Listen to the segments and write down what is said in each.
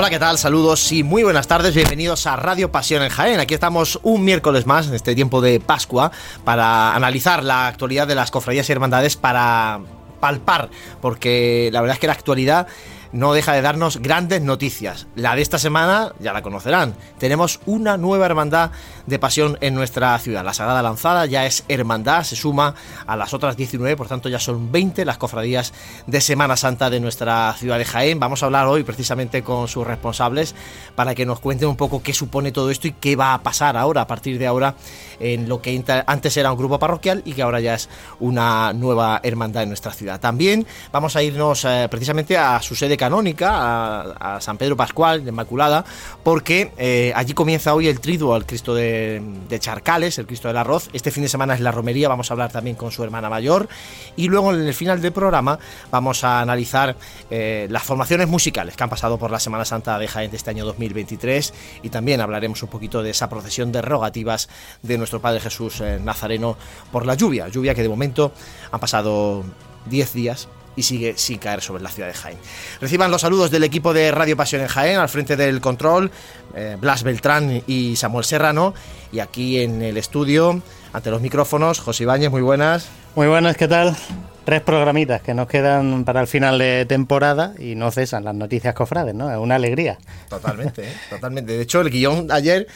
Hola, ¿qué tal? Saludos y muy buenas tardes. Bienvenidos a Radio Pasión en Jaén. Aquí estamos un miércoles más, en este tiempo de Pascua, para analizar la actualidad de las cofradías y hermandades, para palpar, porque la verdad es que la actualidad no deja de darnos grandes noticias. La de esta semana ya la conocerán. Tenemos una nueva hermandad de pasión en nuestra ciudad. La Sagrada Lanzada ya es hermandad, se suma a las otras 19, por tanto ya son 20 las cofradías de Semana Santa de nuestra ciudad de Jaén. Vamos a hablar hoy precisamente con sus responsables para que nos cuenten un poco qué supone todo esto y qué va a pasar ahora, a partir de ahora, en lo que antes era un grupo parroquial y que ahora ya es una nueva hermandad en nuestra ciudad. También vamos a irnos eh, precisamente a su sede canónica, a, San Pedro Pascual, de Inmaculada, porque eh, allí comienza hoy el triduo al Cristo de, Charcales, el Cristo del Arroz. Este fin de semana es la romería, vamos a hablar también con su hermana mayor. Y luego en el final del programa vamos a analizar eh, las formaciones musicales que han pasado por la Semana Santa de Jaén de este año 2023 y también hablaremos un poquito de esa procesión de rogativas de nuestro Padre Jesús eh, Nazareno por la lluvia, lluvia que de momento han pasado 10 días y sigue sin caer sobre la ciudad de Jaén. Reciban los saludos del equipo de Radio Pasión en Jaén, al frente del control, eh, Blas Beltrán y Samuel Serrano, y aquí en el estudio, ante los micrófonos, José Ibáñez, muy buenas. Muy buenas, ¿qué tal? Tres programitas que nos quedan para el final de temporada y no cesan las noticias cofrades, ¿no? Es una alegría. Totalmente, ¿eh? totalmente. De hecho, el guion ayer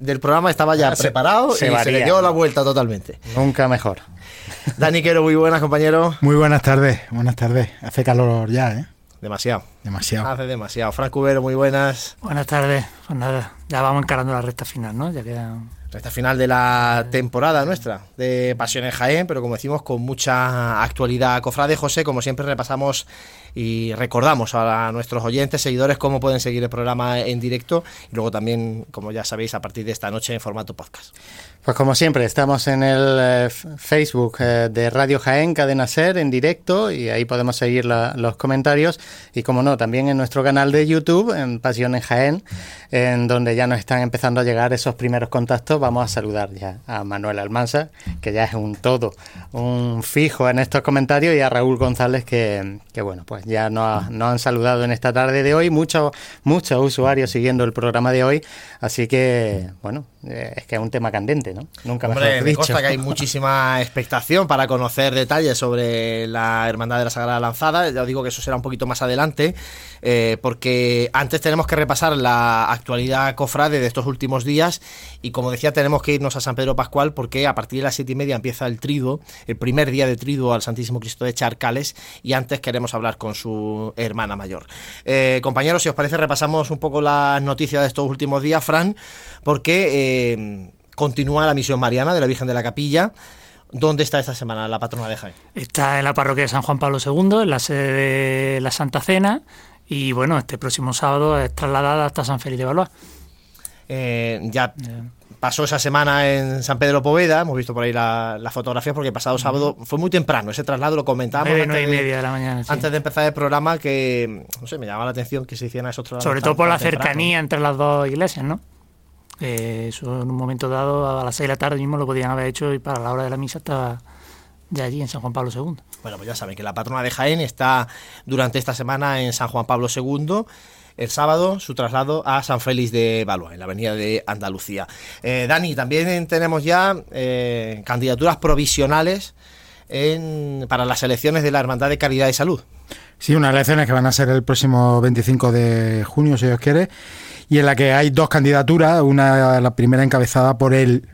del programa estaba ya preparado y se le dio la vuelta totalmente. Nunca mejor. Dani Quero, muy buenas, compañero. Muy buenas tardes, buenas tardes. Hace calor ya, ¿eh? Demasiado. Demasiado. Hace demasiado. Frank Cubero, muy buenas. Buenas tardes. Pues nada, ya vamos encarando la recta final, ¿no? Ya queda... Recta final de la temporada nuestra de Pasiones Jaén, pero como decimos, con mucha actualidad. Cofrade José, como siempre, repasamos y recordamos a nuestros oyentes, seguidores, cómo pueden seguir el programa en directo y luego también, como ya sabéis, a partir de esta noche en formato podcast. Pues como siempre, estamos en el eh, Facebook eh, de Radio Jaén, Cadena Ser, en directo, y ahí podemos seguir los comentarios. Y como no, también en nuestro canal de YouTube, en Pasión en Jaén, en donde ya nos están empezando a llegar esos primeros contactos. Vamos a saludar ya a Manuel Almanza, que ya es un todo, un fijo en estos comentarios, y a Raúl González, que, que bueno, pues ya nos, han saludado en esta tarde de hoy, muchos, muchos usuarios siguiendo el programa de hoy, así que, bueno, es que es un tema candente, ¿no? Nunca Hombre, me consta que hay muchísima expectación para conocer detalles sobre la Hermandad de la Sagrada Lanzada, ya os digo que eso será un poquito más adelante, eh, porque antes tenemos que repasar la actualidad cofrade de estos últimos días y como decía tenemos que irnos a San Pedro Pascual porque a partir de las siete y media empieza el triduo, el primer día de triduo al Santísimo Cristo de Charcales y antes queremos hablar con su hermana mayor. Eh, compañeros, si os parece, repasamos un poco las noticias de estos últimos días, Fran, porque eh, continúa la misión mariana de la Virgen de la Capilla. ¿Dónde está esta semana la patrona de Jaén? Está en la parroquia de San Juan Pablo II, en la sede de la Santa Cena, y bueno, este próximo sábado es trasladada hasta San Felipe de Valois. Eh, ya pasó esa semana en San Pedro Poveda, hemos visto por ahí la, la fotografía porque el pasado sábado fue muy temprano, ese traslado lo comentábamos antes, de, la mañana, antes de empezar el programa que, no sé, me llamaba la atención que se hicieran esos traslados. Sobre todo por la cercanía entre las dos iglesias, ¿no? Eh, eso en un momento dado, a las 6 de la tarde mismo lo podían haber hecho y para la hora de la misa estaba ya allí en San Juan Pablo II. Bueno, pues ya saben que la patrona de Jaén está durante esta semana en San Juan Pablo II el sábado su traslado a San Félix de Valois, en la avenida de Andalucía. Eh, Dani, también tenemos ya eh, candidaturas provisionales para las elecciones de la Hermandad de Caridad y Salud. Sí, unas elecciones que van a ser el próximo 25 de junio, si Dios quiere, y en la que hay dos candidaturas, una la primera encabezada por el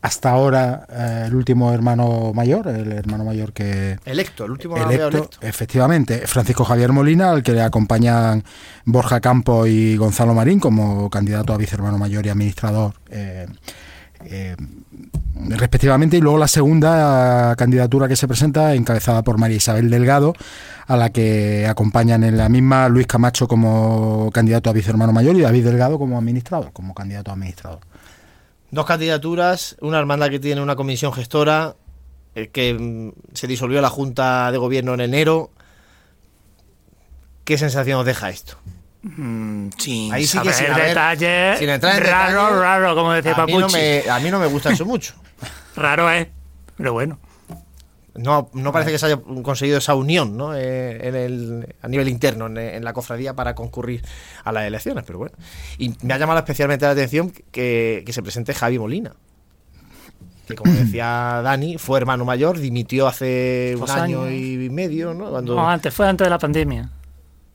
hasta ahora eh, el último hermano mayor, el hermano mayor que... Electo, el último electo, electo. Efectivamente, Francisco Javier Molina, al que le acompañan Borja Campo y Gonzalo Marín como candidato a vicehermano mayor y administrador. Eh, eh, respectivamente, y luego la segunda candidatura que se presenta, encabezada por María Isabel Delgado, a la que acompañan en la misma Luis Camacho como candidato a vicehermano mayor y David Delgado como administrador, como candidato a administrador. Dos candidaturas, una hermandad que tiene una comisión gestora, eh, que mm, se disolvió la Junta de Gobierno en enero. ¿Qué sensación os deja esto? Mm, sin Ahí sí que sin detalles, sin entrar en raro, raro, como decía a Mí no me, a mí no me gusta eso mucho. Raro es, pero bueno. no, no parece que se haya conseguido esa unión ¿no? Eh, en el, a nivel interno en, la cofradía para concurrir a las elecciones, pero bueno. Y me ha llamado especialmente la atención que, se presente Javi Molina. Que como decía Dani, fue hermano mayor, dimitió hace un año y medio, ¿no? Cuando... No, antes, fue antes de la pandemia.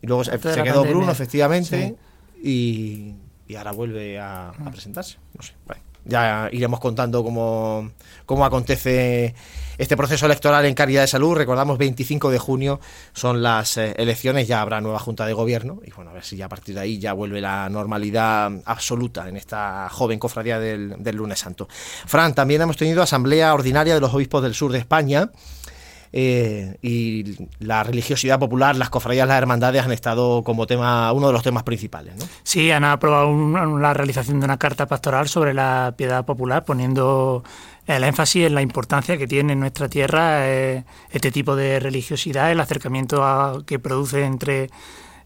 Y luego se, quedó Bruno, efectivamente, y, ahora vuelve a, a presentarse. No sé, vale ya iremos contando cómo, cómo acontece este proceso electoral en Caridad de Salud. Recordamos, 25 de junio son las eh, elecciones, ya habrá nueva Junta de Gobierno y bueno, a ver si ya a partir de ahí ya vuelve la normalidad absoluta en esta joven cofradía del, del lunes santo. Fran, también hemos tenido asamblea ordinaria de los obispos del sur de España. Eh, y la religiosidad popular, las cofradías, las hermandades han estado como tema uno de los temas principales. ¿no? Sí, han aprobado la realización de una carta pastoral sobre la piedad popular, poniendo el énfasis en la importancia que tiene en nuestra tierra eh, este tipo de religiosidad, el acercamiento que produce entre,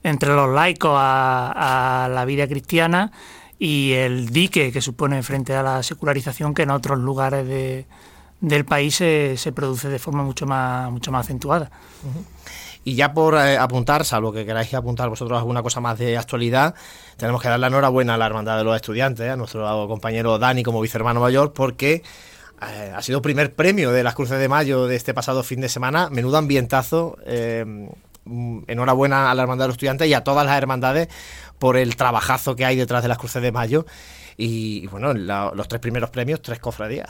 entre los laicos a la vida cristiana y el dique que supone frente a la secularización que en otros lugares de del país se, se, produce de forma mucho más, mucho más acentuada. Y ya por eh, apuntar, salvo que queráis apuntar vosotros alguna cosa más de actualidad, tenemos que dar la enhorabuena a la Hermandad de los Estudiantes, a nuestro compañero Dani como vicehermano mayor, porque eh, ha sido primer premio de las Cruces de Mayo de este pasado fin de semana. Menudo ambientazo. Eh, enhorabuena a la Hermandad de los Estudiantes y a todas las hermandades por el trabajazo que hay detrás de las Cruces de Mayo. Y, bueno, los tres primeros premios, tres cofradías.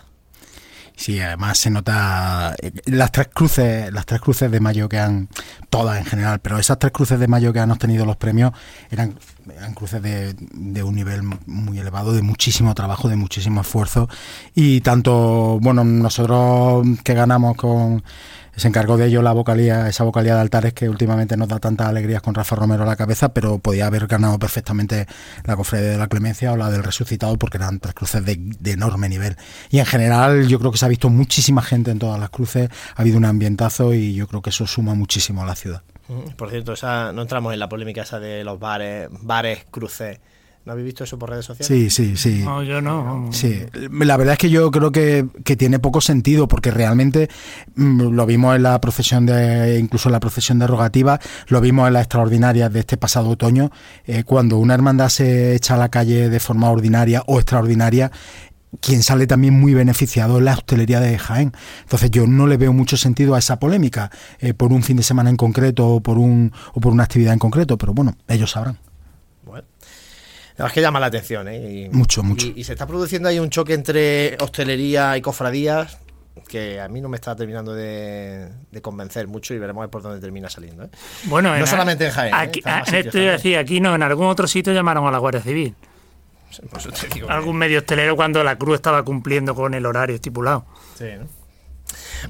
Sí, además se nota eh, las tres cruces, las tres cruces de mayo que han, todas en general, pero esas tres cruces de mayo que han obtenido los premios eran, cruces de un nivel muy elevado, de muchísimo trabajo, de muchísimo esfuerzo. Y tanto, bueno, nosotros que ganamos con se encargó de ello la vocalía, esa vocalía de altares que últimamente nos da tantas alegrías con Rafa Romero a la cabeza, pero podía haber ganado perfectamente la cofradía de la Clemencia o la del Resucitado porque eran tres cruces de, enorme nivel. Y en general yo creo que se ha visto muchísima gente en todas las cruces, ha habido un ambientazo y yo creo que eso suma muchísimo a la ciudad. Por cierto, esa, no entramos en la polémica esa de los bares, bares, cruces ¿No habéis visto eso por redes sociales? Sí, sí, sí. No, yo no. Sí, la verdad es que yo creo que, tiene poco sentido porque realmente mm, lo vimos en la procesión de, incluso en la procesión derogativa, lo vimos en la extraordinaria de este pasado otoño, eh, cuando una hermandad se echa a la calle de forma ordinaria o extraordinaria, quien sale también muy beneficiado es la hostelería de Jaén. Entonces yo no le veo mucho sentido a esa polémica eh, por un fin de semana en concreto o por, un, o por una actividad en concreto, pero bueno, ellos sabrán. Es que llama la atención, ¿eh? mucho, mucho. Y, se está produciendo ahí un choque entre hostelería y cofradías que a mí no me está terminando de, convencer mucho y veremos por dónde termina saliendo. ¿eh? Bueno, no solamente en Jaén. ¿eh? Aquí, ¿eh? aquí no, en algún otro sitio llamaron a la Guardia Civil. Pues algún medio hostelero cuando la Cruz estaba cumpliendo con el horario estipulado. Sí, ¿no?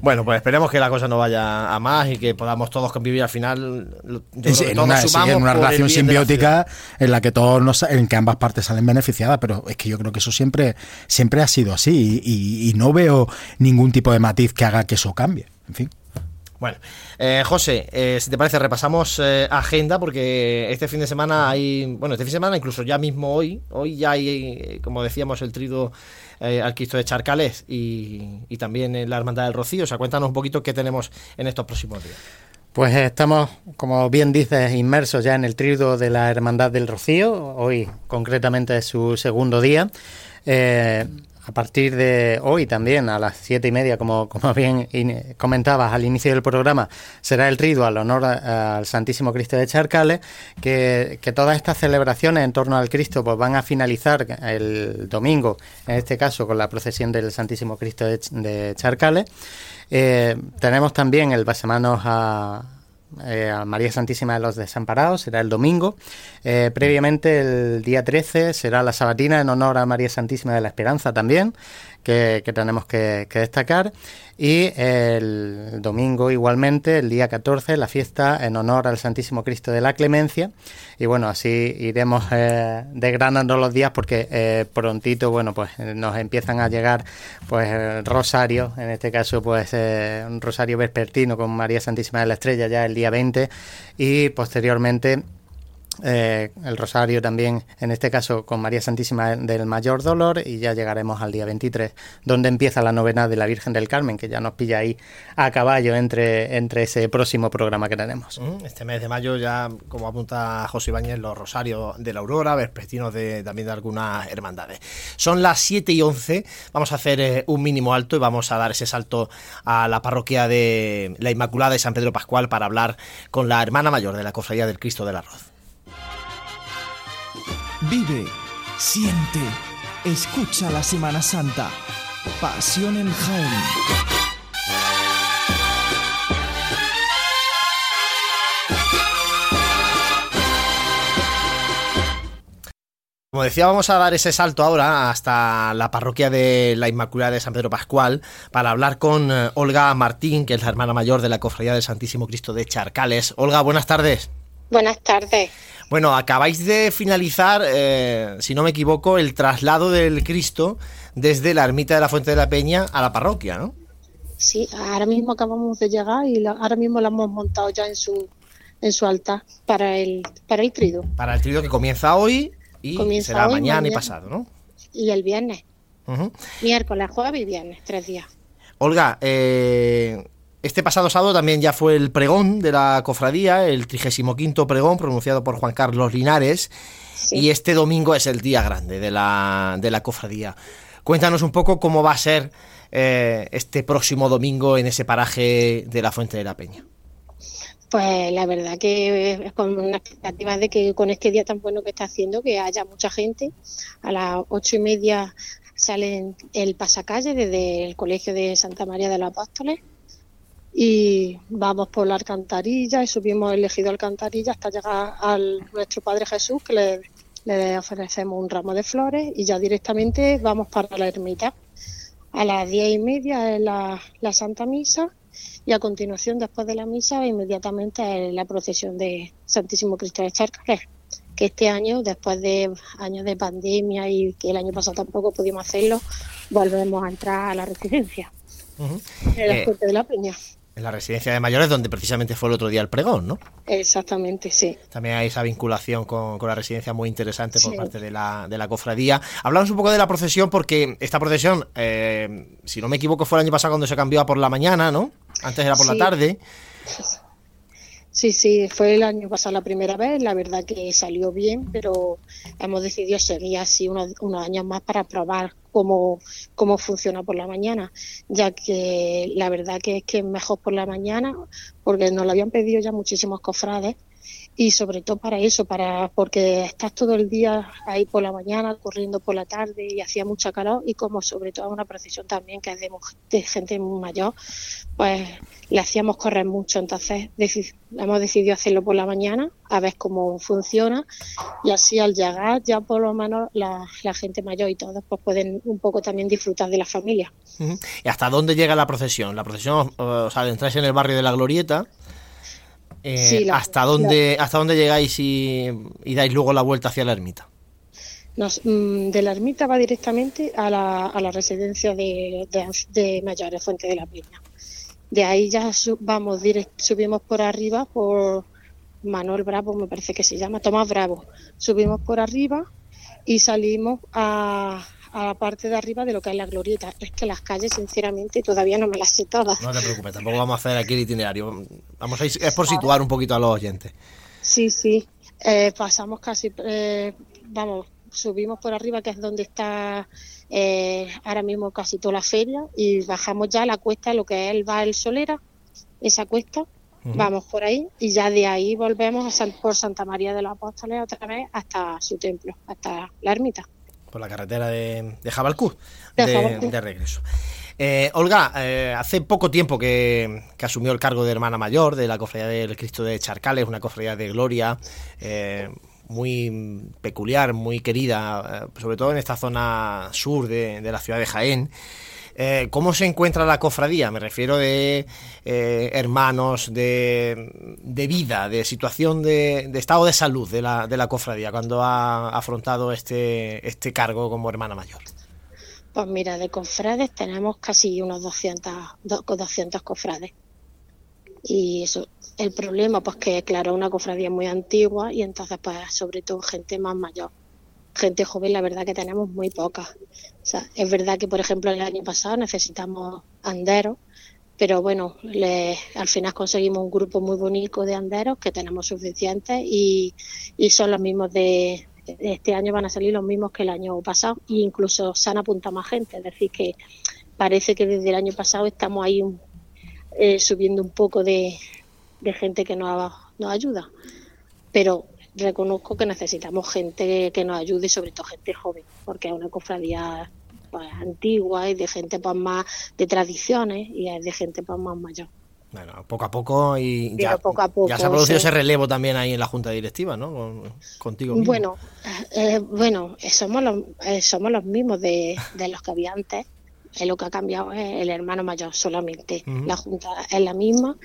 Bueno, pues esperemos que la cosa no vaya a más y que podamos todos convivir al final. en, una, relación simbiótica en la que todos en que ambas partes salen beneficiadas, pero es que yo creo que eso siempre, siempre ha sido así y, no veo ningún tipo de matiz que haga que eso cambie. En fin. Bueno, eh, José, eh, si te parece, repasamos eh, agenda porque este fin de semana hay, bueno, este fin de semana, incluso ya mismo hoy, hoy ya hay, como decíamos, el trido eh, al de Charcales y, también en la Hermandad del Rocío. O sea, cuéntanos un poquito qué tenemos en estos próximos días. Pues estamos, como bien dices, inmersos ya en el trido de la Hermandad del Rocío. Hoy, concretamente, es su segundo día. Eh, a partir de hoy también, a las siete y media, como, como bien comentabas al inicio del programa, será el trido al honor al Santísimo Cristo de Charcales, que, todas estas celebraciones en torno al Cristo pues van a finalizar el domingo, en este caso con la procesión del Santísimo Cristo de, Charcales. Eh, tenemos también el Basemanos a eh, a María Santísima de los Desamparados, será el domingo. Eh, previamente, el día 13, será la sabatina en honor a María Santísima de la Esperanza también que, tenemos que, destacar. Y el domingo igualmente, el día 14, la fiesta en honor al Santísimo Cristo de la Clemencia. Y bueno, así iremos eh, desgranando los días porque eh, prontito, bueno, pues nos empiezan a llegar pues rosarios, en este caso pues eh, un rosario vespertino con María Santísima de la Estrella ya el día 20 y posteriormente eh, el rosario también, en este caso con María Santísima del Mayor Dolor, y ya llegaremos al día 23, donde empieza la novena de la Virgen del Carmen, que ya nos pilla ahí a caballo entre, entre ese próximo programa que tenemos. Mm, este mes de mayo ya, como apunta José Ibáñez, los rosarios de la Aurora, vespertinos de, también de algunas hermandades. Son las 7 y 11, vamos a hacer eh, un mínimo alto y vamos a dar ese salto a la parroquia de la Inmaculada de San Pedro Pascual para hablar con la hermana mayor de la Cofradía del Cristo del Arroz. Vive, siente, escucha la Semana Santa. Pasión en Jaén. Como decía, vamos a dar ese salto ahora hasta la parroquia de la Inmaculada de San Pedro Pascual para hablar con eh, Olga Martín, que es la hermana mayor de la Cofradía del Santísimo Cristo de Charcales. Olga, buenas tardes. Buenas tardes. Bueno, acabáis de finalizar, eh, si no me equivoco, el traslado del Cristo desde la ermita de la Fuente de la Peña a la parroquia, ¿no? Sí, ahora mismo acabamos de llegar y la- ahora mismo la hemos montado ya en su en su altar para el para el trido Para el trío que comienza hoy y Comienza será hoy, mañana, y pasado, ¿no? y el viernes, miércoles, jueves y viernes, tres días. Olga, eh, este pasado sábado también ya fue el pregón de la cofradía, el 35 pregón pronunciado por Juan Carlos Linares, Sí. y este domingo es el día grande de la, de la cofradía. Cuéntanos un poco cómo va a ser eh, este próximo domingo en ese paraje de la Fuente de la Peña. Pues la verdad que es con una expectativa de que con este día tan bueno que está haciendo, que haya mucha gente. A las ocho y media sale el pasacalle desde el Colegio de Santa María de los Apóstoles y vamos por la alcantarilla y subimos el ejido alcantarilla hasta llegar al nuestro Padre Jesús, que le, le ofrecemos un ramo de flores y ya directamente vamos para la ermita. A las diez y media es la, la Santa Misa y a continuación, después de la misa, inmediatamente es la procesión de Santísimo Cristo de Charcales, que este año, después de años de pandemia y que el año pasado tampoco pudimos hacerlo, volvemos a entrar a la residencia, en la Eh, de la Peña. En la residencia de mayores, donde precisamente fue el otro día el pregón, ¿no? Exactamente, sí. También hay esa vinculación con, con la residencia muy interesante por Sí. parte de la, de la cofradía. Hablamos un poco de la procesión porque esta procesión, eh, si no me equivoco, fue el año pasado cuando se cambió a por la mañana, ¿no? Antes era por la Sí. tarde. Sí, sí, fue el año pasado la primera vez, la verdad que salió bien, pero hemos decidido seguir así unos, unos años más para probar cómo, cómo funciona por la mañana, ya que la verdad que es que es mejor por la mañana, porque nos lo habían pedido ya muchísimos cofrades, y sobre todo para eso, para porque estás todo el día ahí por la mañana, corriendo por la tarde y hacía mucha calor, y como sobre todo una procesión también que es de, de gente mayor, pues le hacíamos correr mucho, entonces hemos decidido hacerlo por la mañana, a ver cómo funciona, y así al llegar ya por lo menos la, gente mayor y todos pues pueden un poco también disfrutar de la familia. ¿Y hasta dónde llega la procesión? La procesión, o sea, entráis en el barrio de la Glorieta. Eh, Sí, ¿hasta, dónde, ¿Hasta dónde llegáis y, y dais luego la vuelta hacia la ermita? Nos, mm, de la ermita va directamente a la, a la residencia de, de, de mayores, Fuente de la Peña. De ahí ya vamos direct, subimos por arriba por Manuel Bravo, me parece que se llama, Tomás Bravo. Subimos por arriba y salimos a, a la parte de arriba de lo que es la glorieta. Es que las calles, sinceramente, todavía no me las sé todas. No te preocupes, tampoco vamos a hacer aquí el itinerario. Vamos a ir, es por situar un poquito a los oyentes. Sí, sí. Eh, pasamos casi, eh, vamos, subimos por arriba, que es donde está eh, ahora mismo casi toda la feria, y bajamos ya la cuesta, lo que es el El Solera, esa cuesta. Vamos por ahí y ya de ahí volvemos a San- por Santa María de los Apóstoles otra vez hasta su templo, hasta la ermita. Por la carretera de, de Jabalcú, De de, Jabalcú. de regreso. Eh, Olga, eh, hace poco tiempo que, que asumió el cargo de hermana mayor de la Cofradía del Cristo de Charcales, una cofradía de gloria eh, muy peculiar, muy querida, sobre todo en esta zona sur de, de la ciudad de Jaén. Eh, ¿Cómo se encuentra la cofradía? Me refiero de eh, hermanos, de, de vida, de situación de, de estado de salud de la, de la cofradía cuando ha afrontado este, este cargo como hermana mayor. Pues mira, de cofrades tenemos casi unos 200, do- 200 cofrades. Y eso, el problema, pues que claro, una cofradía muy antigua y entonces, pues sobre todo gente más mayor. Gente joven, la verdad que tenemos muy poca. Sea, es verdad que, por ejemplo, el año pasado necesitamos anderos, pero bueno, al final conseguimos un grupo muy bonito de anderos que tenemos suficientes y, y son los mismos de, este año van a salir los mismos que el año pasado e incluso se han apuntado más gente, es decir que parece que desde el año pasado estamos ahí eh, subiendo un poco de, de gente que nos, nos ayuda. Pero reconozco que necesitamos gente que nos ayude, sobre todo gente joven, porque es una cofradía pues, antigua y de gente pues, más de tradiciones y es de gente pues, más mayor. Bueno, poco a poco y ya, poco a poco, ya se ha producido ese relevo también ahí en la junta directiva, ¿no? Contigo. Mismo. Bueno, eh, bueno, somos los, eh, somos los mismos de, de los que había antes. Eh, lo que ha cambiado es el hermano mayor solamente. Uh -huh. La junta es la misma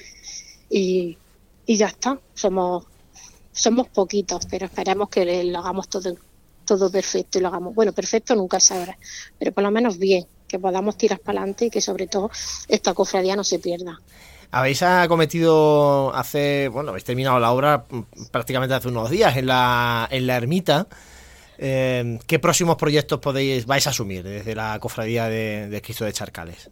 y, y ya está. Somos somos poquitos, pero esperemos que lo hagamos todo todo perfecto y lo hagamos. Bueno, perfecto nunca sabrá, pero por lo menos bien, que podamos tirar para adelante y que sobre todo esta cofradía no se pierda. Habéis acometido hace, bueno, habéis terminado la obra prácticamente hace unos días en la, en la ermita. Eh, ¿Qué próximos proyectos podéis vais a asumir desde la cofradía de, de Cristo de Charcales?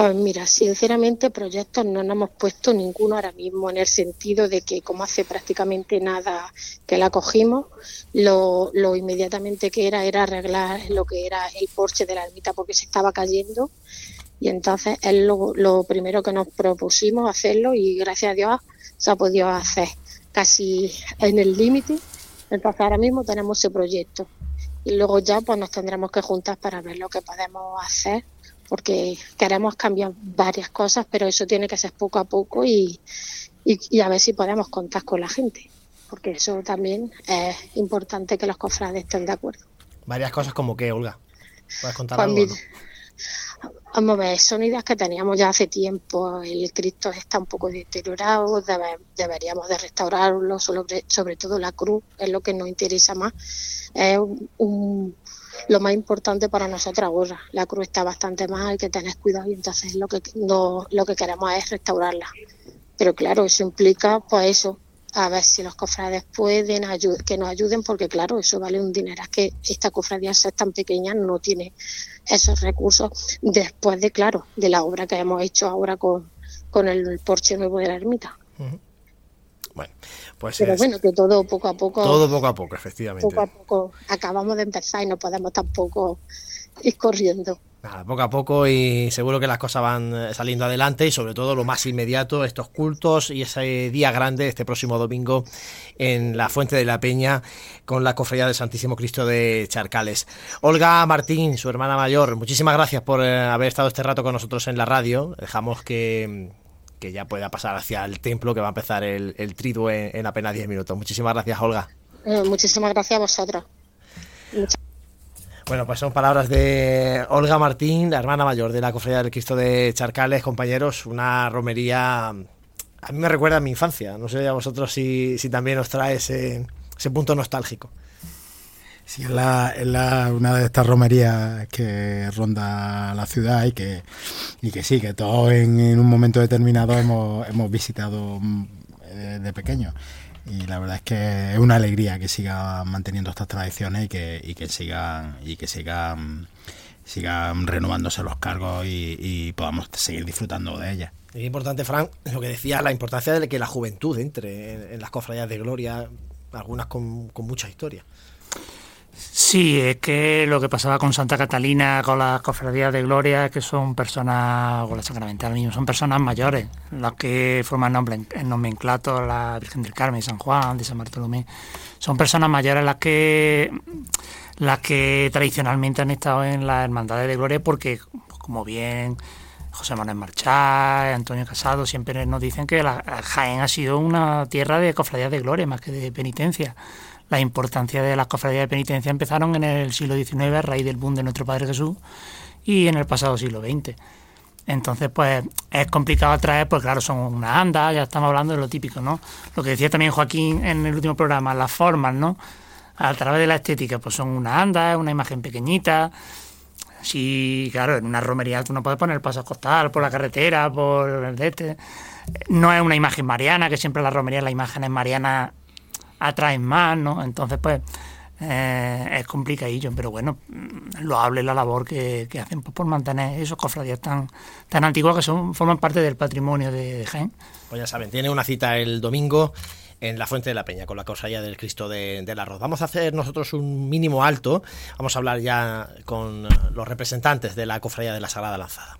Pues mira, sinceramente proyectos no nos hemos puesto ninguno ahora mismo en el sentido de que como hace prácticamente nada que la cogimos, lo, inmediatamente que era era arreglar lo que era el porche de la ermita porque se estaba cayendo y entonces es lo, lo primero que nos propusimos hacerlo y gracias a Dios se ha podido hacer casi en el límite. Entonces ahora mismo tenemos ese proyecto y luego ya pues nos tendremos que juntar para ver lo que podemos hacer porque queremos cambiar varias cosas, pero eso tiene que ser poco a poco y, y, y, a ver si podemos contar con la gente, porque eso también es importante que los cofrades estén de acuerdo. Varias cosas como que, Olga, ¿puedes contar pues algo? ¿no? Vamos a ver, son ideas que teníamos ya hace tiempo. El Cristo está un poco deteriorado, debe, deberíamos de restaurarlo, sobre, sobre todo la cruz, es lo que nos interesa más. Es un, un lo más importante para nosotros ahora. La cruz está bastante mal, hay que tener cuidado y entonces lo que, no, lo que queremos es restaurarla. Pero claro, eso implica pues eso, a ver si los cofrades pueden que nos ayuden porque claro, eso vale un dinero. Es que esta cofradía ser tan pequeña no tiene esos recursos después de, claro, de la obra que hemos hecho ahora con, con el porche nuevo de la ermita. Bueno, pues Pero es, bueno, que todo poco a poco. Todo poco a poco, efectivamente. Poco a poco. Acabamos de empezar y no podemos tampoco ir corriendo. Nada, poco a poco y seguro que las cosas van saliendo adelante y sobre todo lo más inmediato, estos cultos y ese día grande este próximo domingo en la Fuente de la Peña con la Cofradía del Santísimo Cristo de Charcales. Olga Martín, su hermana mayor, muchísimas gracias por haber estado este rato con nosotros en la radio. Dejamos que que ya pueda pasar hacia el templo que va a empezar el, el triduo en, en, apenas 10 minutos. Muchísimas gracias, Olga. Eh, muchísimas gracias a vosotros. Muchas bueno, pues son palabras de Olga Martín, la hermana mayor de la Cofradía del Cristo de Charcales, compañeros, una romería a mí me recuerda a mi infancia, no sé a vosotros si, si también os trae ese, ese punto nostálgico. Sí, es, la, es la, una de estas romerías que ronda la ciudad y que, y que sí, que todos en, un momento determinado hemos, hemos visitado eh, de pequeño y la verdad es que es una alegría que sigan manteniendo estas tradiciones y que, y que sigan y que sigan sigan renovándose los cargos y, podamos seguir disfrutando de ellas. Es importante, Fran, lo que decía, la importancia de que la juventud entre en, en las cofradías de gloria, algunas con, con mucha historia. Sí, es que lo que pasaba con Santa Catalina, con las cofradías de Gloria, que son personas, o la Sacramental mismo, son personas mayores, las que forman nombre, el nomenclato, la Virgen del Carmen, San Juan, de San Bartolomé, son personas mayores las que las que tradicionalmente han estado en las hermandades de Gloria, porque, como bien José Manuel Marchá, Antonio Casado, siempre nos dicen que la, Jaén ha sido una tierra de cofradías de Gloria, más que de penitencia la importancia de las cofradías de penitencia empezaron en el siglo XIX a raíz del boom de nuestro Padre Jesús y en el pasado siglo XX. Entonces, pues es complicado atraer, pues claro, son unas andas, ya estamos hablando de lo típico, ¿no? Lo que decía también Joaquín en el último programa, las formas, ¿no? A través de la estética, pues son unas andas, una imagen pequeñita. Sí, claro, en una romería tú no puedes poner el paso costal por la carretera, por el de este no es una imagen mariana, que siempre la romería las imágenes marianas atraen más, ¿no? Entonces, pues, eh, es complicadillo, pero bueno, mm, lo hable la labor que, hacen pues, por mantener esos cofradías tan, tan antiguos que son forman parte del patrimonio de Jaén. Pues ya saben, tiene una cita el domingo en la Fuente de la Peña con la cofradía del Cristo de, del Arroz. Vamos a hacer nosotros un mínimo alto, vamos a hablar ya con los representantes de la cofradía de la Sagrada Lanzada.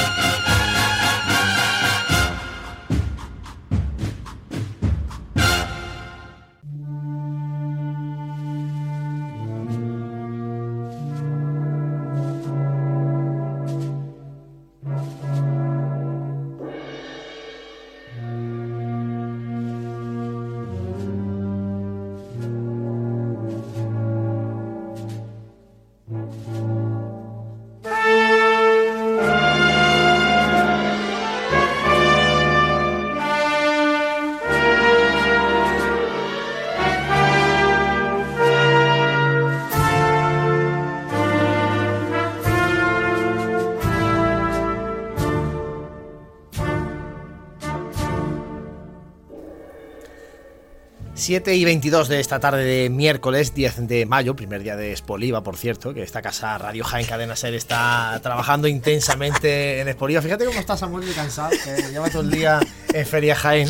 7 y 22 de esta tarde de miércoles 10 de mayo, primer día de Espoliva, por cierto, que esta casa Radio Jaén Cadena Ser está trabajando intensamente en Espoliva. Fíjate cómo está Samuel de cansado, que lleva todo el día en Feria Jaén.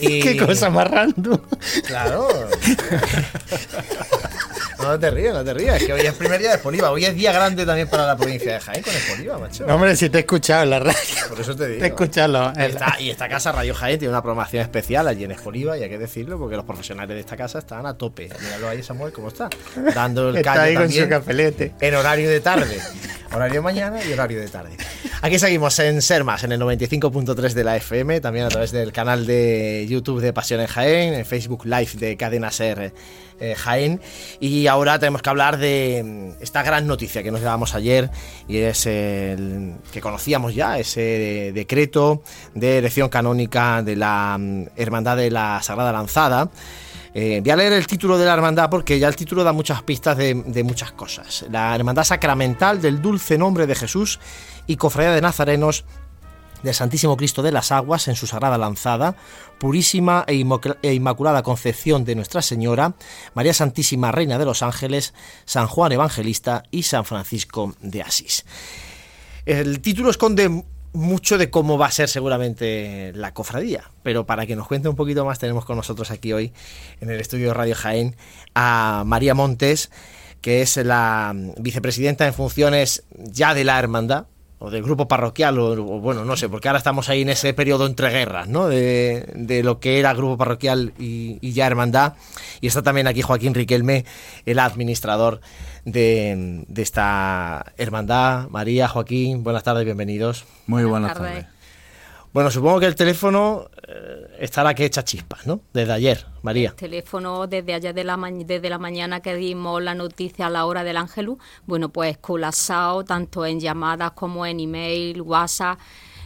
Y... Qué cosa más random. Claro. No te rías, no te rías. Es que hoy es primer día de Espoliva. Hoy es día grande también para la provincia de Jaén con Espoliva, macho. No, hombre, si te he escuchado en la radio. Por eso te digo. Te he escuchado. Y esta, casa, Radio Jaén, tiene una programación especial allí en Espoliva y hay que decirlo porque los profesionales de esta casa están a tope. Míralo ahí, Samuel, cómo está. Dando el está ahí con su cafelete. En horario de tarde. Horario de mañana y horario de tarde. Aquí seguimos en Sermas, en el 95.3 de la FM, también a través del canal de YouTube de Pasión en Jaén, en Facebook Live de Cadena Ser eh, Jaén. Y ahora tenemos que hablar de mm, esta gran noticia que nos llevamos ayer y es el que conocíamos ya, ese decreto de elección canónica de la mm, Hermandad de la Sagrada Lanzada. Eh, voy a leer el título de la hermandad porque ya el título da muchas pistas de, de, muchas cosas. La hermandad sacramental del dulce nombre de Jesús y cofradía de nazarenos del Santísimo Cristo de las Aguas en su sagrada lanzada, purísima e, e, inmaculada concepción de Nuestra Señora, María Santísima Reina de los Ángeles, San Juan Evangelista y San Francisco de Asís. El título esconde mucho de cómo va a ser seguramente la cofradía, pero para que nos cuente un poquito más tenemos con nosotros aquí hoy en el estudio de Radio Jaén a María Montes, que es la vicepresidenta en funciones ya de la hermandad, o del grupo parroquial, o, bueno, no sé, porque ahora estamos ahí en ese periodo entre guerras, ¿no? De, de lo que era grupo parroquial y, y, ya hermandad. Y está también aquí Joaquín Riquelme, el administrador de, de esta hermandad. María, Joaquín, buenas tardes, bienvenidos. Muy buenas, tardes. Bueno, supongo que el teléfono eh, estará que echa chispas, ¿no? Desde ayer, María. El teléfono desde ayer de la desde la mañana que dimos la noticia a la hora del Ángelus, bueno, pues colapsado tanto en llamadas como en email, WhatsApp.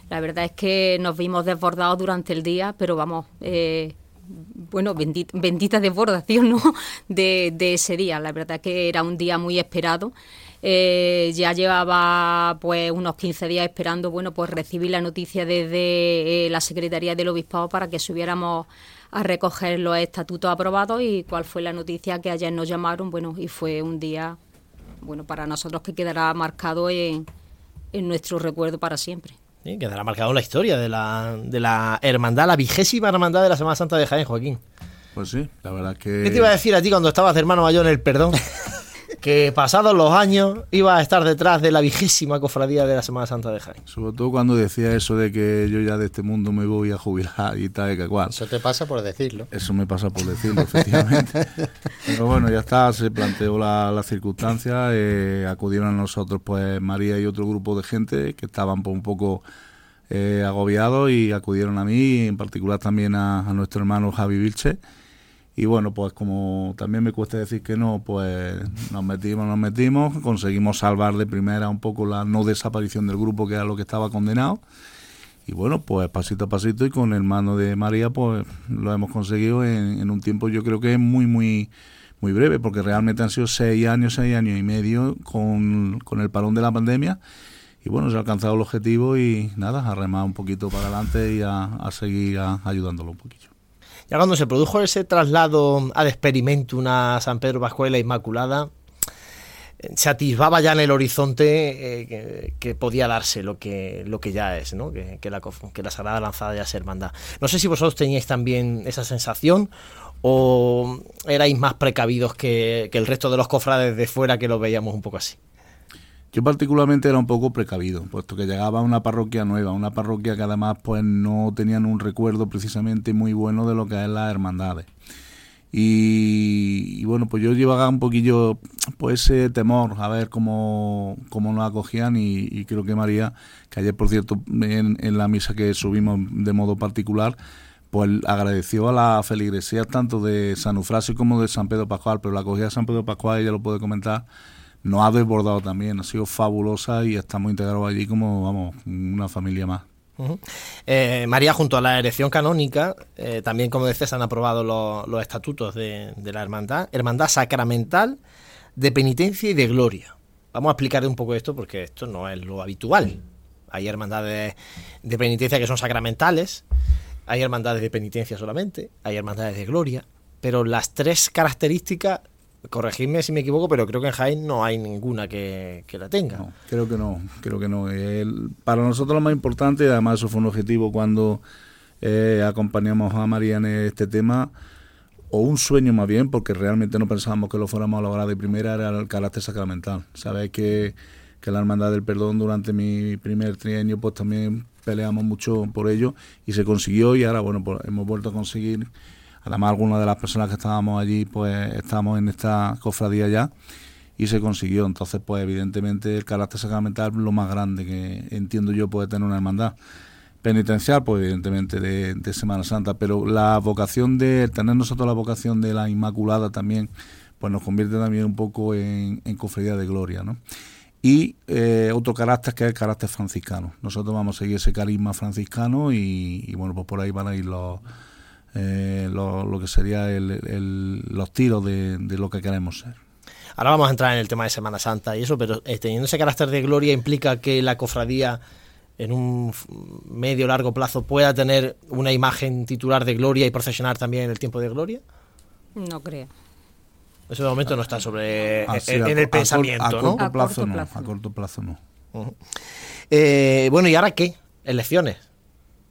La verdad es que nos vimos desbordados durante el día, pero vamos, eh, bueno, bendita, bendita desbordación ¿no? de, de ese día. La verdad que era un día muy esperado. Eh, ya llevaba pues unos 15 días esperando bueno pues recibir la noticia desde eh, la Secretaría del Obispado para que subiéramos a recoger los estatutos aprobados y cuál fue la noticia que ayer nos llamaron bueno y fue un día bueno para nosotros que quedará marcado en, en nuestro recuerdo para siempre. Sí, quedará marcado en la historia de la, de la hermandad, la vigésima hermandad de la Semana Santa de Jaén, Joaquín. Pues sí, la verdad que... ¿Qué te iba a decir a ti cuando estabas de hermano mayor en el perdón? que pasados los años iba a estar detrás de la vigésima cofradía de la Semana Santa de Jaén. Sobre todo cuando decía eso de que yo ya de este mundo me voy a jubilar y tal, que cual. Eso te pasa por decirlo. Eso me pasa por decirlo, efectivamente. Pero bueno, ya está, se planteó la, la circunstancia, eh, acudieron a nosotros pues María y otro grupo de gente que estaban pues, un poco eh, agobiados y acudieron a mí, en particular también a, a nuestro hermano Javi Vilche y bueno, pues como también me cuesta decir que no, pues nos metimos, nos metimos, conseguimos salvar de primera un poco la no desaparición del grupo, que era lo que estaba condenado. Y bueno, pues pasito a pasito y con el mano de María, pues lo hemos conseguido en, un tiempo yo creo que es muy, muy, muy breve, porque realmente han sido seis años, seis años y medio con, con el parón de la pandemia. Y bueno, se ha alcanzado el objetivo y nada, a remar un poquito para adelante y a, seguir ayudándolo un poquillo. Ya cuando se produjo ese traslado al experimento una San Pedro Pascuela Inmaculada, se ya en el horizonte eh, que, podía darse lo que, lo que ya es, ¿no? que, la, que la Sagrada Lanzada ya se hermandad. No sé si vosotros teníais también esa sensación o erais más precavidos que, que el resto de los cofrades de fuera que lo veíamos un poco así. Yo particularmente era un poco precavido, puesto que llegaba a una parroquia nueva, una parroquia que además pues no tenían un recuerdo precisamente muy bueno de lo que es las hermandades. Y, bueno, pues yo llevaba un poquillo pues ese temor a ver cómo, cómo nos acogían y, creo que María, que ayer por cierto en, en, la misa que subimos de modo particular, pues agradeció a la feligresía tanto de San Eufrasio como de San Pedro Pascual, pero la acogida de San Pedro Pascual ella lo puede comentar nos ha desbordado también, ha sido fabulosa y estamos integrados allí como, vamos, una familia más. Eh, María, junto a la erección canónica, eh, también, como decías, han aprobado los, estatutos de, la hermandad, hermandad sacramental de penitencia y de gloria. Vamos a explicar un poco esto porque esto no es lo habitual. Hay hermandades de penitencia que son sacramentales, hay hermandades de penitencia solamente, hay hermandades de gloria, pero las tres características corregidme si me equivoco, pero creo que en Jaén no hay ninguna que, la tenga. creo que no, creo que no. para nosotros lo más importante, además eso fue un objetivo cuando eh, acompañamos a María en este tema, o un sueño más bien, porque realmente no pensábamos que lo fuéramos a lograr de primera, era el carácter sacramental. Sabéis que, que la Hermandad del Perdón durante mi primer trienio, pues también peleamos mucho por ello y se consiguió y ahora, bueno, pues hemos vuelto a conseguir Además, algunas de las personas que estábamos allí, pues estamos en esta cofradía ya y se consiguió. Entonces, pues evidentemente el carácter sacramental lo más grande que entiendo yo puede tener una hermandad. Penitencial, pues evidentemente de, Semana Santa, pero la vocación de tener nosotros la vocación de la Inmaculada también, pues nos convierte también un poco en, cofradía de gloria, ¿no? Y eh, otro carácter que es el carácter franciscano. Nosotros vamos a seguir ese carisma franciscano y bueno, pues por ahí van a ir los eh, lo, que sería los tiros de, lo que queremos ser. Ahora vamos a entrar en el tema de Semana Santa y eso, pero eh, teniendo ese carácter de gloria implica que la cofradía en un medio largo plazo pueda tener una imagen titular de gloria y procesionar también en el tiempo de gloria? No creo. Eso de momento no está sobre ah, en, el pensamiento, a, corto plazo, no, a corto plazo no. Eh, bueno, ¿y ahora qué? Elecciones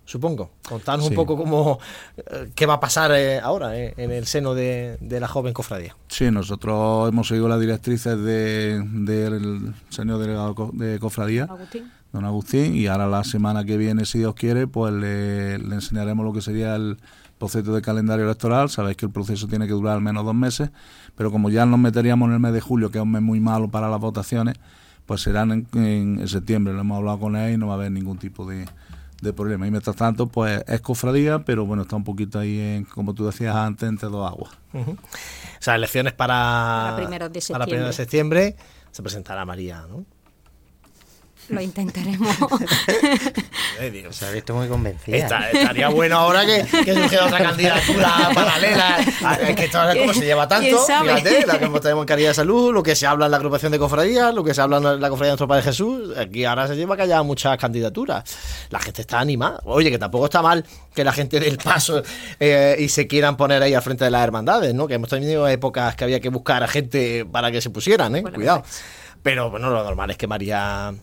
supongo. Contanos un poco cómo eh, qué va a pasar eh, ahora eh, en el seno de, la joven cofradía. Sí, nosotros hemos seguido las directrices del de, señor delegado de cofradía, don Agustín, y ahora la semana que viene, si Dios quiere, pues le, enseñaremos lo que sería el proceso de calendario electoral. Sabéis que el proceso tiene que durar al menos dos meses, pero como ya nos meteríamos en el mes de julio, que es un mes muy malo para las votaciones, pues serán en, en septiembre. Lo hemos hablado con él y no va a haber ningún tipo de de problema. Y mientras tanto, pues es cofradía, pero bueno, está un poquito ahí, en, como tú decías antes, entre dos aguas. O sea, elecciones para, para primeros de septiembre. Para de septiembre se presentará María, ¿no? Lo intentaremos. Se ha visto muy convencida. estaría bueno ahora que, que surgiera otra candidatura paralela. Es que esto es como se lleva tanto. Fíjate, la que tenemos en Caridad de Salud, lo que se habla en la agrupación de cofradías, lo que se habla en la cofradía de nuestro Padre Jesús. Aquí ahora se lleva que haya muchas candidaturas. La gente está animada. Oye, que tampoco está mal que la gente dé el paso eh, y se quieran poner ahí al frente de las hermandades, ¿no? Que hemos tenido épocas que había que buscar a gente para que se pusieran, ¿eh? Cuidado. Pero bueno, lo normal es que María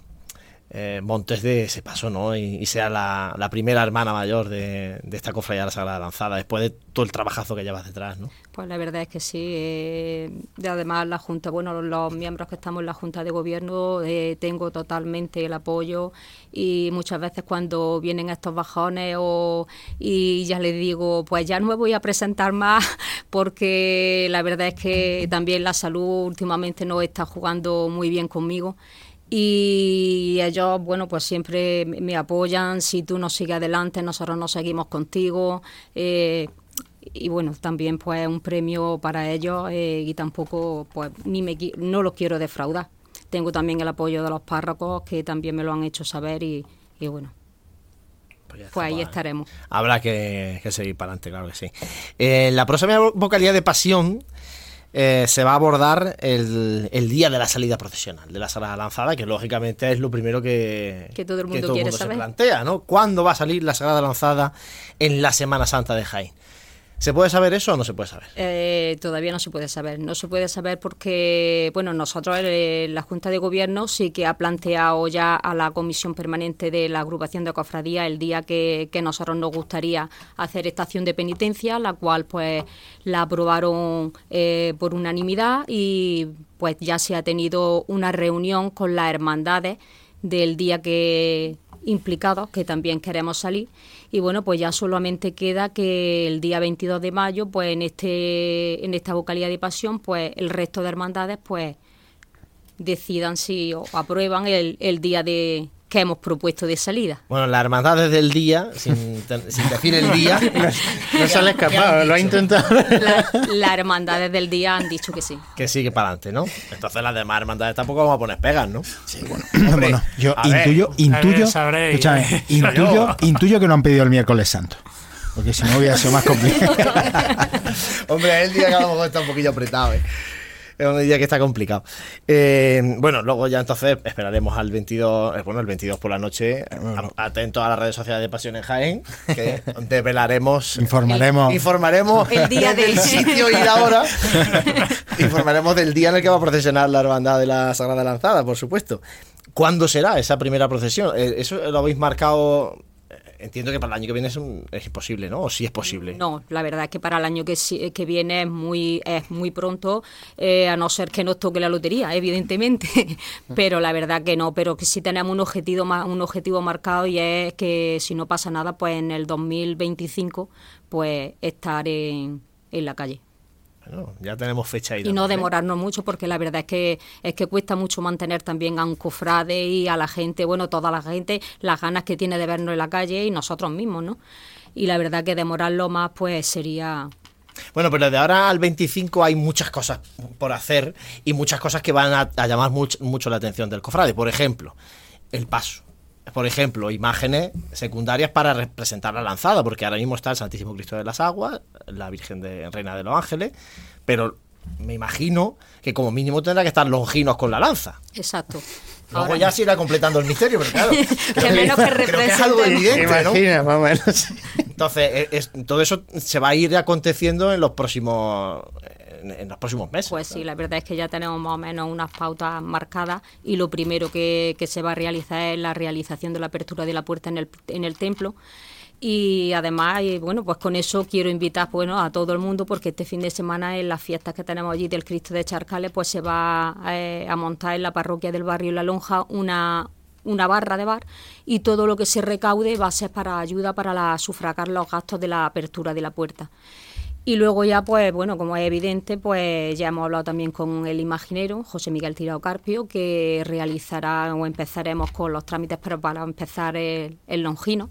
eh, montes de ese paso, ¿no? Y, sea la, primera hermana mayor de, esta cofradía de la Sagrada Lanzada, después de todo el trabajazo que llevas detrás, ¿no? Pues la verdad es que sí. Eh, además, la Junta, bueno, los miembros que estamos en la Junta de Gobierno, eh, tengo totalmente el apoyo y muchas veces cuando vienen estos bajones o, y ya les digo, pues ya no me voy a presentar más porque la verdad es que también la salud últimamente no está jugando muy bien conmigo y ellos, bueno, pues siempre me apoyan, si tú no sigues adelante, nosotros nos seguimos contigo. Eh, y bueno, también pues un premio para ellos eh, y tampoco, pues ni me, no los quiero defraudar. Tengo también el apoyo de los párrocos que también me lo han hecho saber y, bueno. Pues, pues ahí estaremos. Habrá que, seguir para adelante, claro que sí. Eh, la próxima vocalidad de Pasión eh, se va a abordar el, día de la salida profesional de la sala lanzada, que lógicamente es lo primero que, todo el mundo, quiere se plantea, ¿no? ¿Cuándo va a salir la Sagrada Lanzada en la Semana Santa de Jaén? ¿Se puede saber eso o no se puede saber? Eh, todavía no se puede saber. No se puede saber porque, bueno, nosotros, eh, la Junta de Gobierno sí que ha planteado ya a la Comisión Permanente de la Agrupación de Cofradía el día que, que nosotros nos gustaría hacer esta acción de penitencia, la cual pues la aprobaron eh, por unanimidad y pues ya se ha tenido una reunión con las hermandades del día que implicados que también queremos salir y bueno pues ya solamente queda que el día 22 de mayo pues en este en esta vocalía de pasión pues el resto de hermandades pues decidan si aprueban el, el día de, que hemos propuesto de salida. Bueno, la hermandad desde el día, sin, sin decir el día, no, se le ha escapado, lo ha intentado. La, hermandad desde el día han dicho que sí. Que sí, que para adelante, ¿no? Entonces las demás hermandades tampoco vamos a poner pegas, ¿no? Sí, bueno. bueno yo intuyo, intuyo, escúchame, intuyo, intuyo que no han pedido el miércoles santo. Porque si no hubiera sido más complicado. Hombre, el día que a lo mejor está un poquillo apretado, ¿eh? Es un día que está complicado. Eh, bueno, luego ya entonces esperaremos al 22, eh, bueno, el 22 por la noche, atento a las redes sociales de Pasión en Jaén, que develaremos, informaremos, informaremos el día del sitio y la hora, informaremos del día en el que va a procesionar la hermandad de la Sagrada Lanzada, por supuesto. ¿Cuándo será esa primera procesión? Eh, ¿Eso lo habéis marcado entiendo que para el año que viene es, es imposible, ¿no? ¿O sí es posible? No, la verdad es que para el año que, que viene es muy, es muy pronto, eh, a no ser que nos toque la lotería, evidentemente. pero la verdad que no, pero que sí tenemos un objetivo, un objetivo marcado y es que si no pasa nada, pues en el 2025, pues estar en, en la calle ya tenemos fecha Y no demorarnos mucho porque la verdad es que es que cuesta mucho mantener también a un cofrade y a la gente, bueno, toda la gente, las ganas que tiene de vernos en la calle y nosotros mismos, ¿no? Y la verdad que demorarlo más pues sería bueno, pero de ahora al 25 hay muchas cosas por hacer y muchas cosas que van a, llamar mucho la atención del cofrade. Por ejemplo, el paso por ejemplo, imágenes secundarias para representar la lanzada, porque ahora mismo está el Santísimo Cristo de las Aguas, la Virgen de Reina de los Ángeles, pero me imagino que como mínimo tendrá que estar longinos con la lanza. Exacto. Luego ya se irá completando el misterio, pero claro. que menos que, creo que es algo evidente, ¿no? Entonces, todo eso se va a ir aconteciendo en los próximos en, los próximos meses. Pues sí, la verdad es que ya tenemos más o menos unas pautas marcadas y lo primero que, se va a realizar es la realización de la apertura de la puerta en el, en el templo y además bueno pues con eso quiero invitar bueno a todo el mundo porque este fin de semana en las fiestas que tenemos allí del Cristo de Charcales pues se va eh, a montar en la parroquia del barrio La Lonja una una barra de bar y todo lo que se recaude va a ser para ayuda para la, sufragar los gastos de la apertura de la puerta. Y luego ya, pues bueno, como es evidente, pues ya hemos hablado también con el imaginero, José Miguel Tirado Carpio, que realizará o empezaremos con los trámites pero para empezar el, longino.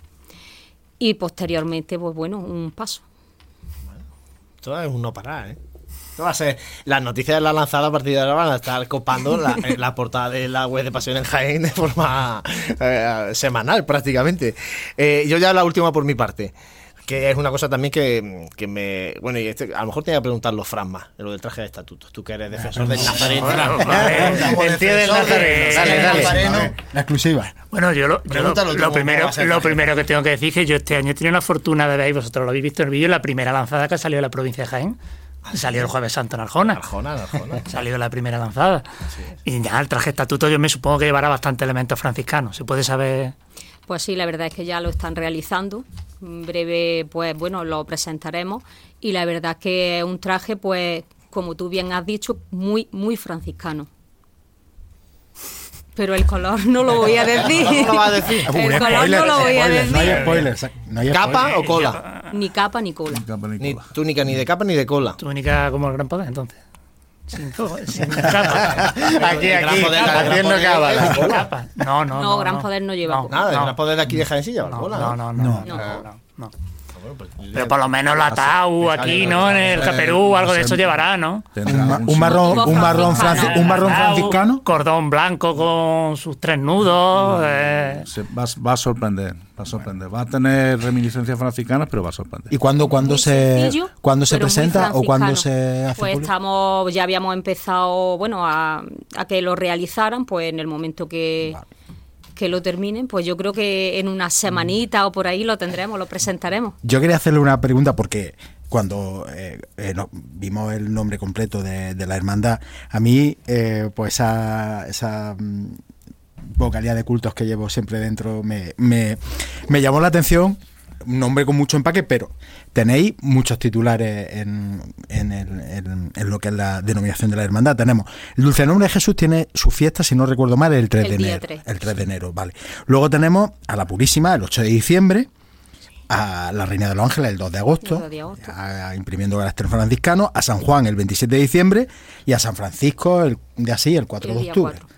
Y posteriormente, pues bueno, un paso. Bueno, esto es un no parar, ¿eh? Esto va a ser, las noticias de la lanzada a partir de ahora van a estar copando la, la portada de la web de Pasión en Jaén de forma eh, semanal prácticamente. Eh, yo ya la última por mi parte que es una cosa también que, que me. Bueno, y este, a lo mejor te voy a preguntar los Franma, lo del traje de estatutos. Tú que eres defensor del Nazareno. el pie del Nazareno. Dale, dale. La exclusiva. Bueno, yo, lo, lo, primero, lo primero que tengo que decir es que yo este año he tenido la fortuna de ver, vosotros lo habéis visto en el vídeo, la primera lanzada que salió de la provincia de Jaén Salió el Jueves Santo en Arjona. Arjona, Arjona. Salió la primera lanzada. Y ya el traje estatuto yo me supongo que llevará bastante elementos franciscanos. ¿Se puede saber? Pues sí, la verdad es que ya lo están realizando. En breve, pues bueno, lo presentaremos. Y la verdad es que es un traje, pues, como tú bien has dicho, muy, muy franciscano. Pero el color no lo voy a decir. No lo va a decir. El color no lo voy a Spoilers, No hay decir. spoilers. No hay ¿Capa o cola? Ni capa ni cola. Capa ni Ni cola. túnica ni de capa ni de cola. Túnica como el gran poder, entonces. Sin, sin capa. Aquí, aquí, haciendo cábala. No, no, No, no. Gran Poder no lleva. Nada, gran poder de aquí de lleva No, no, no, no, pues, Pero por lo menos la TAU aquí, ¿no? En el Caperú, algo de eso llevará, ¿no? Un, ma- un un marrón, un marrón, franciscano. franci- un marrón franciscano. Cordón blanco con sus tres nudos. eh, se- va, va a sorprender, va a sorprender. Va a tener reminiscencias franciscanas, pero va a sorprender. ¿Y cuándo, Muy se, cuándo se presenta o cuándo se hace Pues estamos, ya habíamos empezado, bueno, a, a que lo realizaran, pues en el momento que, que lo terminen, pues yo creo que en una semanita o por ahí lo tendremos, lo presentaremos. Yo quería hacerle una pregunta porque cuando eh, eh, vimos el nombre completo de, de la hermandad, a mí, eh, pues esa, esa mm, vocalidad de cultos que llevo siempre dentro me, me, me llamó la atención. Un nombre con mucho empaque, pero tenéis muchos titulares en, en, el- en- en lo que es la denominación de la hermandad. Tenemos el Dulce Nombre de Jesús tiene su fiesta, si no recuerdo mal, el 3 El de enero. 3. El 3 de enero, vale. Luego tenemos a la Purísima el 8 de diciembre, a la Reina de los Ángeles el 2 de agosto, El 2 de agosto. a- imprimiendo carácter franciscano, a San Juan el 27 de diciembre y a San Francisco el, de así el 4 El de octubre. 4.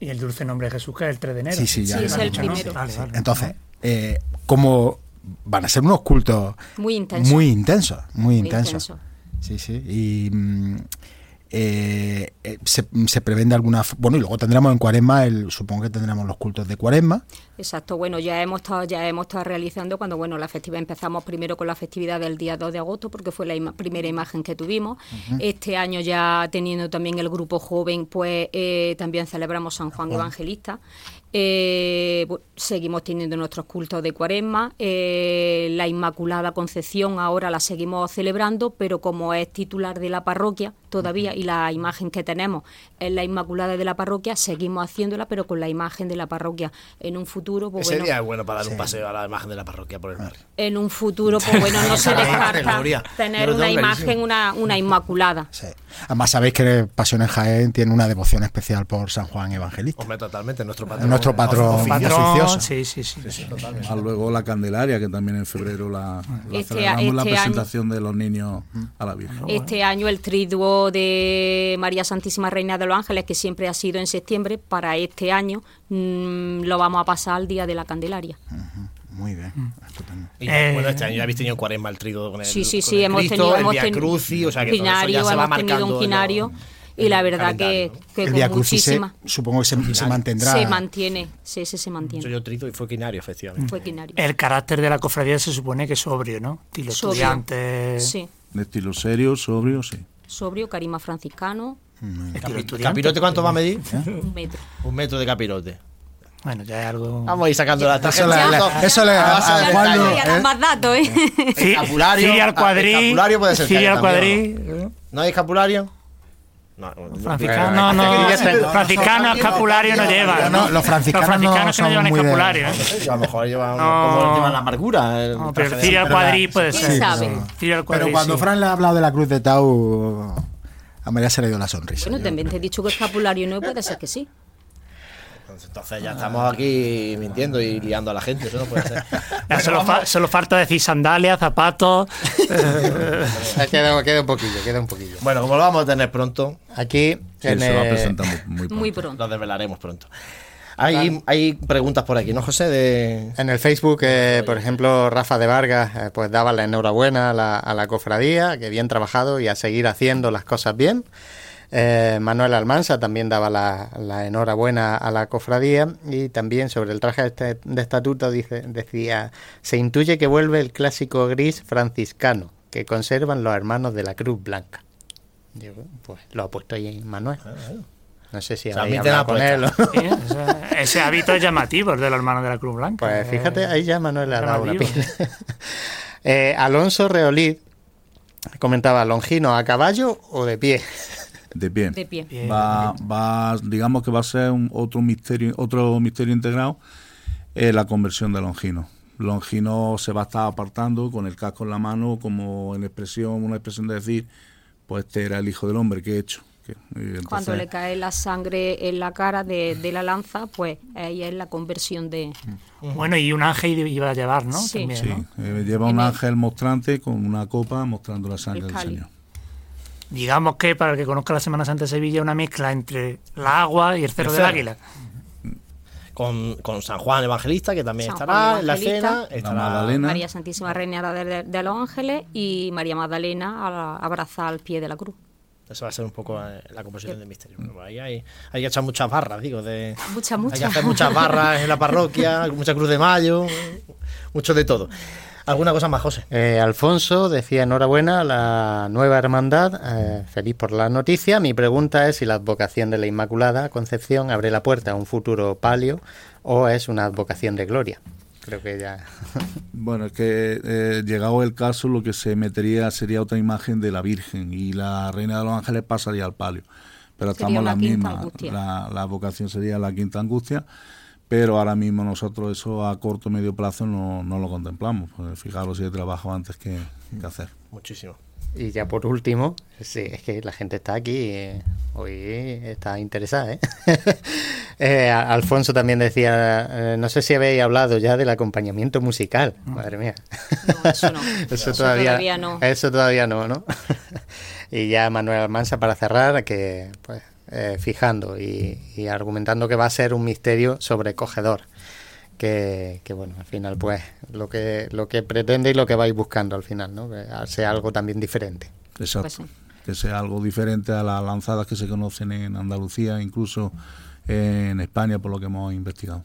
Y el dulce nombre de Jesús, que es el 3 de enero. Sí, sí, ya Sí, lo es el dicho, ¿no? primero. Vale, vale. Entonces, eh, como van a ser unos cultos Muy intenso. muy intensos, muy, Muy intensos. intenso. Sí, sí. Y mm, eh, eh, se, se prevén de alguna. Bueno, y luego tendremos en Cuaresma, el, supongo que tendremos los cultos de Cuaresma. Exacto, bueno, ya hemos estado, ya hemos estado realizando cuando bueno la festividad empezamos primero con la festividad del día 2 de agosto porque fue la ima- primera imagen que tuvimos. Este año ya teniendo también el grupo joven, pues eh, también celebramos San Juan Evangelista. Eh, seguimos teniendo nuestros cultos de cuaresma. Eh, la Inmaculada Concepción ahora la seguimos celebrando, pero como es titular de la parroquia todavía y la imagen que tenemos es la Inmaculada de la parroquia, seguimos haciéndola, pero con la imagen de la parroquia. En un futuro, pues Ese bueno, día es bueno para dar un paseo a la imagen de la parroquia por el barrio. en un futuro, pues bueno, no se descarta tener una imagen, una, una Inmaculada. Sí. Además, sabéis que Pasión en Jaén tiene una devoción especial por San Juan Evangelista. Hombre, totalmente, nuestro patrón. Nuestro patrón Oficioso. oficioso. Sí, sí, sí. Ah, luego la Candelaria, que también en febrero la, la Este- celebramos la este año- presentación de los niños a la Virgen. Este año el triduo de María Santísima Reina de los Ángeles, que siempre ha sido en septiembre, para este año mm, lo vamos a pasar al día de la Candelaria. Muy bien, estupendo. Y Eh, bueno, este año ya habéis tenido en cuaresma el trigo con el Sí, sí, sí, el hemos Cristo, tenido, el hemos Via tenido Crucis, o sea que todo eso quinario, ya se va hemos tenido un en quinario lo- y la el verdad que, que El con Crucis se- muchísima supongo que se, se mantendrá. se mantiene, sí, ese se Soy mantiene. yo trito y fue quinario, efectivamente. Fue quinario. El carácter de la cofradía se supone que es sobrio, ¿no? Estilo Sobrio. estudiante. Sí, De estilo serio, sobrio, sí. Sobrio, carisma franciscano, Estilo Capi- estudiante. ¿Capirote cuánto va a medir? un metro. Un metro de capirote. Bueno, ya es algo. Vamos a ir sacando la Eso tarjeta. le- le- eso le- A a- dar eh. más datos, ¿eh? Sí, Escapulario. Cirio al cuadrí. escapulario puede ser haya al cuadrí. ¿No hay escapulario? No, Franciscano, no, franciscano, escapulario no lleva. No, los franciscanos no son llevan muy escapulario. ¿eh? A lo mejor llevan No. como llevan la amargura. el No, pero de- Cirio al pero la- cuadrí puede ¿Quién ser. Pero cuando sí. Fran le ha hablado de la cruz de Tau, a María se le dio la sonrisa. Bueno, también te he dicho que escapulario no puede ser que sí. Entonces ya estamos aquí mintiendo y liando a la gente. Eso no puede ser. Ya solo, fa- solo falta decir sandalias, zapatos. Queda, queda un poquillo, queda un poquillo. Bueno, como lo vamos a tener pronto, Aquí, Sí, en, se va a presentar muy, muy pronto. Muy pronto. lo desvelaremos pronto. Hay, hay preguntas por aquí, ¿no, José? De... En el Facebook, eh, por ejemplo, Rafa de Vargas, eh, pues daba la enhorabuena a la, a la cofradía, que bien trabajado y a seguir haciendo las cosas bien. Eh, Manuel Almansa también daba la, la enhorabuena a la cofradía y también sobre el traje este- de estatuto dice, decía, se intuye que vuelve el clásico gris franciscano que conservan los hermanos de la Cruz Blanca. Pues lo ha puesto ahí Manuel. No sé si habéis hablado con él. apuestas. o- Sí, ese, ese hábito es llamativo, el de los hermanos de la Cruz Blanca. Pues fíjate, ahí ya Manuel le ha dado una pila. Eh, Alonso Reolid comentaba, ¿Longino a caballo o de pie? De pie. De pie. Va, va, digamos que va a ser un otro misterio, otro misterio integrado, eh, la conversión de Longino. Longino se va a estar apartando con el casco en la mano, como en expresión, una expresión de decir, pues este era el hijo del hombre que he hecho. Entonces- Cuando le cae la sangre en la cara de, de la lanza, pues ahí es la conversión de... Bueno, y un ángel iba a llevar, ¿no? Sí. También, Sí, ¿no? eh, lleva un ángel mostrante con una copa mostrando la sangre El del. Señor. Digamos que, para el que conozca la Semana Santa de Sevilla, una mezcla entre la agua y el cerro El del cerro. águila. Con, con San Juan Evangelista, que también San estará en la cena. La Estará Magdalena. María Santísima Reina de, los Ángeles y María Magdalena a la- abrazada al pie de la cruz. Eso va a ser un poco eh, la composición del misterio. Ahí hay, hay que echar muchas barras, digo. De, Mucha, Hay que mucha. hacer muchas barras en la parroquia, mucha cruz de mayo, mucho de todo. ¿Alguna cosa más, José? Eh, Alfonso decía enhorabuena a la nueva hermandad, eh, feliz por la noticia. Mi pregunta es si la advocación de la Inmaculada Concepción abre la puerta a un futuro palio o es una advocación de gloria. Creo que ya. Bueno, es que eh, llegado el caso, lo que se metería sería otra imagen de la Virgen y la Reina de los Ángeles pasaría al palio. Pero Sería estamos la misma. La, la vocación sería la quinta angustia, pero ahora mismo nosotros eso a corto o medio plazo no, no lo contemplamos. Pues fijaros si hay trabajo antes que, que hacer. Muchísimo. Y ya por último, sí, es que la gente está aquí, eh, hoy está interesada. ¿eh? Eh, Alfonso también decía, eh, no sé si habéis hablado ya del acompañamiento musical. Madre mía. No, eso no. Eso, Eso todavía, todavía no. Eso todavía no, ¿no? y ya Manuel Almansa para cerrar, que pues eh, fijando y, y argumentando que va a ser un misterio sobrecogedor. Que, que, bueno, al final pues lo que lo que pretende y lo que vais buscando al final, ¿no? Que sea algo también diferente. Exacto. Pues sí. Que sea algo diferente a las lanzadas que se conocen en Andalucía, incluso en España, por lo que hemos investigado.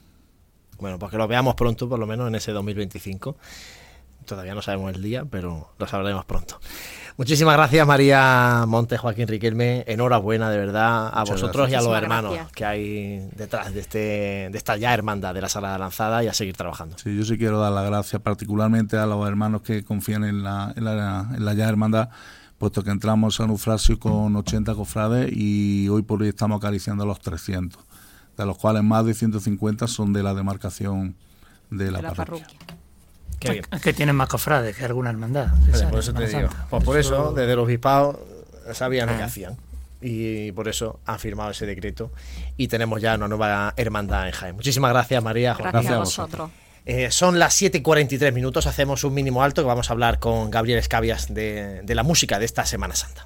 Bueno, pues que lo veamos pronto, por lo menos en ese 2025. Todavía no sabemos el día, pero lo sabremos pronto. Muchísimas gracias, María Montes, Joaquín Riquelme. Enhorabuena, de verdad, a Muchas vosotros y a los hermanos gracias. que hay detrás de, este, de esta ya hermandad de la Sala de Lanzada y a seguir trabajando. Sí, yo sí quiero dar las gracias particularmente a los hermanos que confían en la, en la, en la ya hermandad, puesto que entramos en San Eufrasio con 80 cofrades y hoy por hoy estamos acariciando a los 300, de los cuales más de 150 son de la demarcación de la, de la parroquia. parroquia. Qué bien. Es que tienen más cofrades que alguna hermandad. Por eso te digo. Pues por eso, desde los obispados sabían lo que Ah. hacían. Y por eso han firmado ese decreto. Y tenemos ya una nueva hermandad en Jaén. Muchísimas gracias, María. Gracias, Gracias a vosotros. vosotros. Eh, son las 7 y 43 minutos. Hacemos un mínimo alto que vamos a hablar con Gabriel Escabias de, de la música de esta Semana Santa.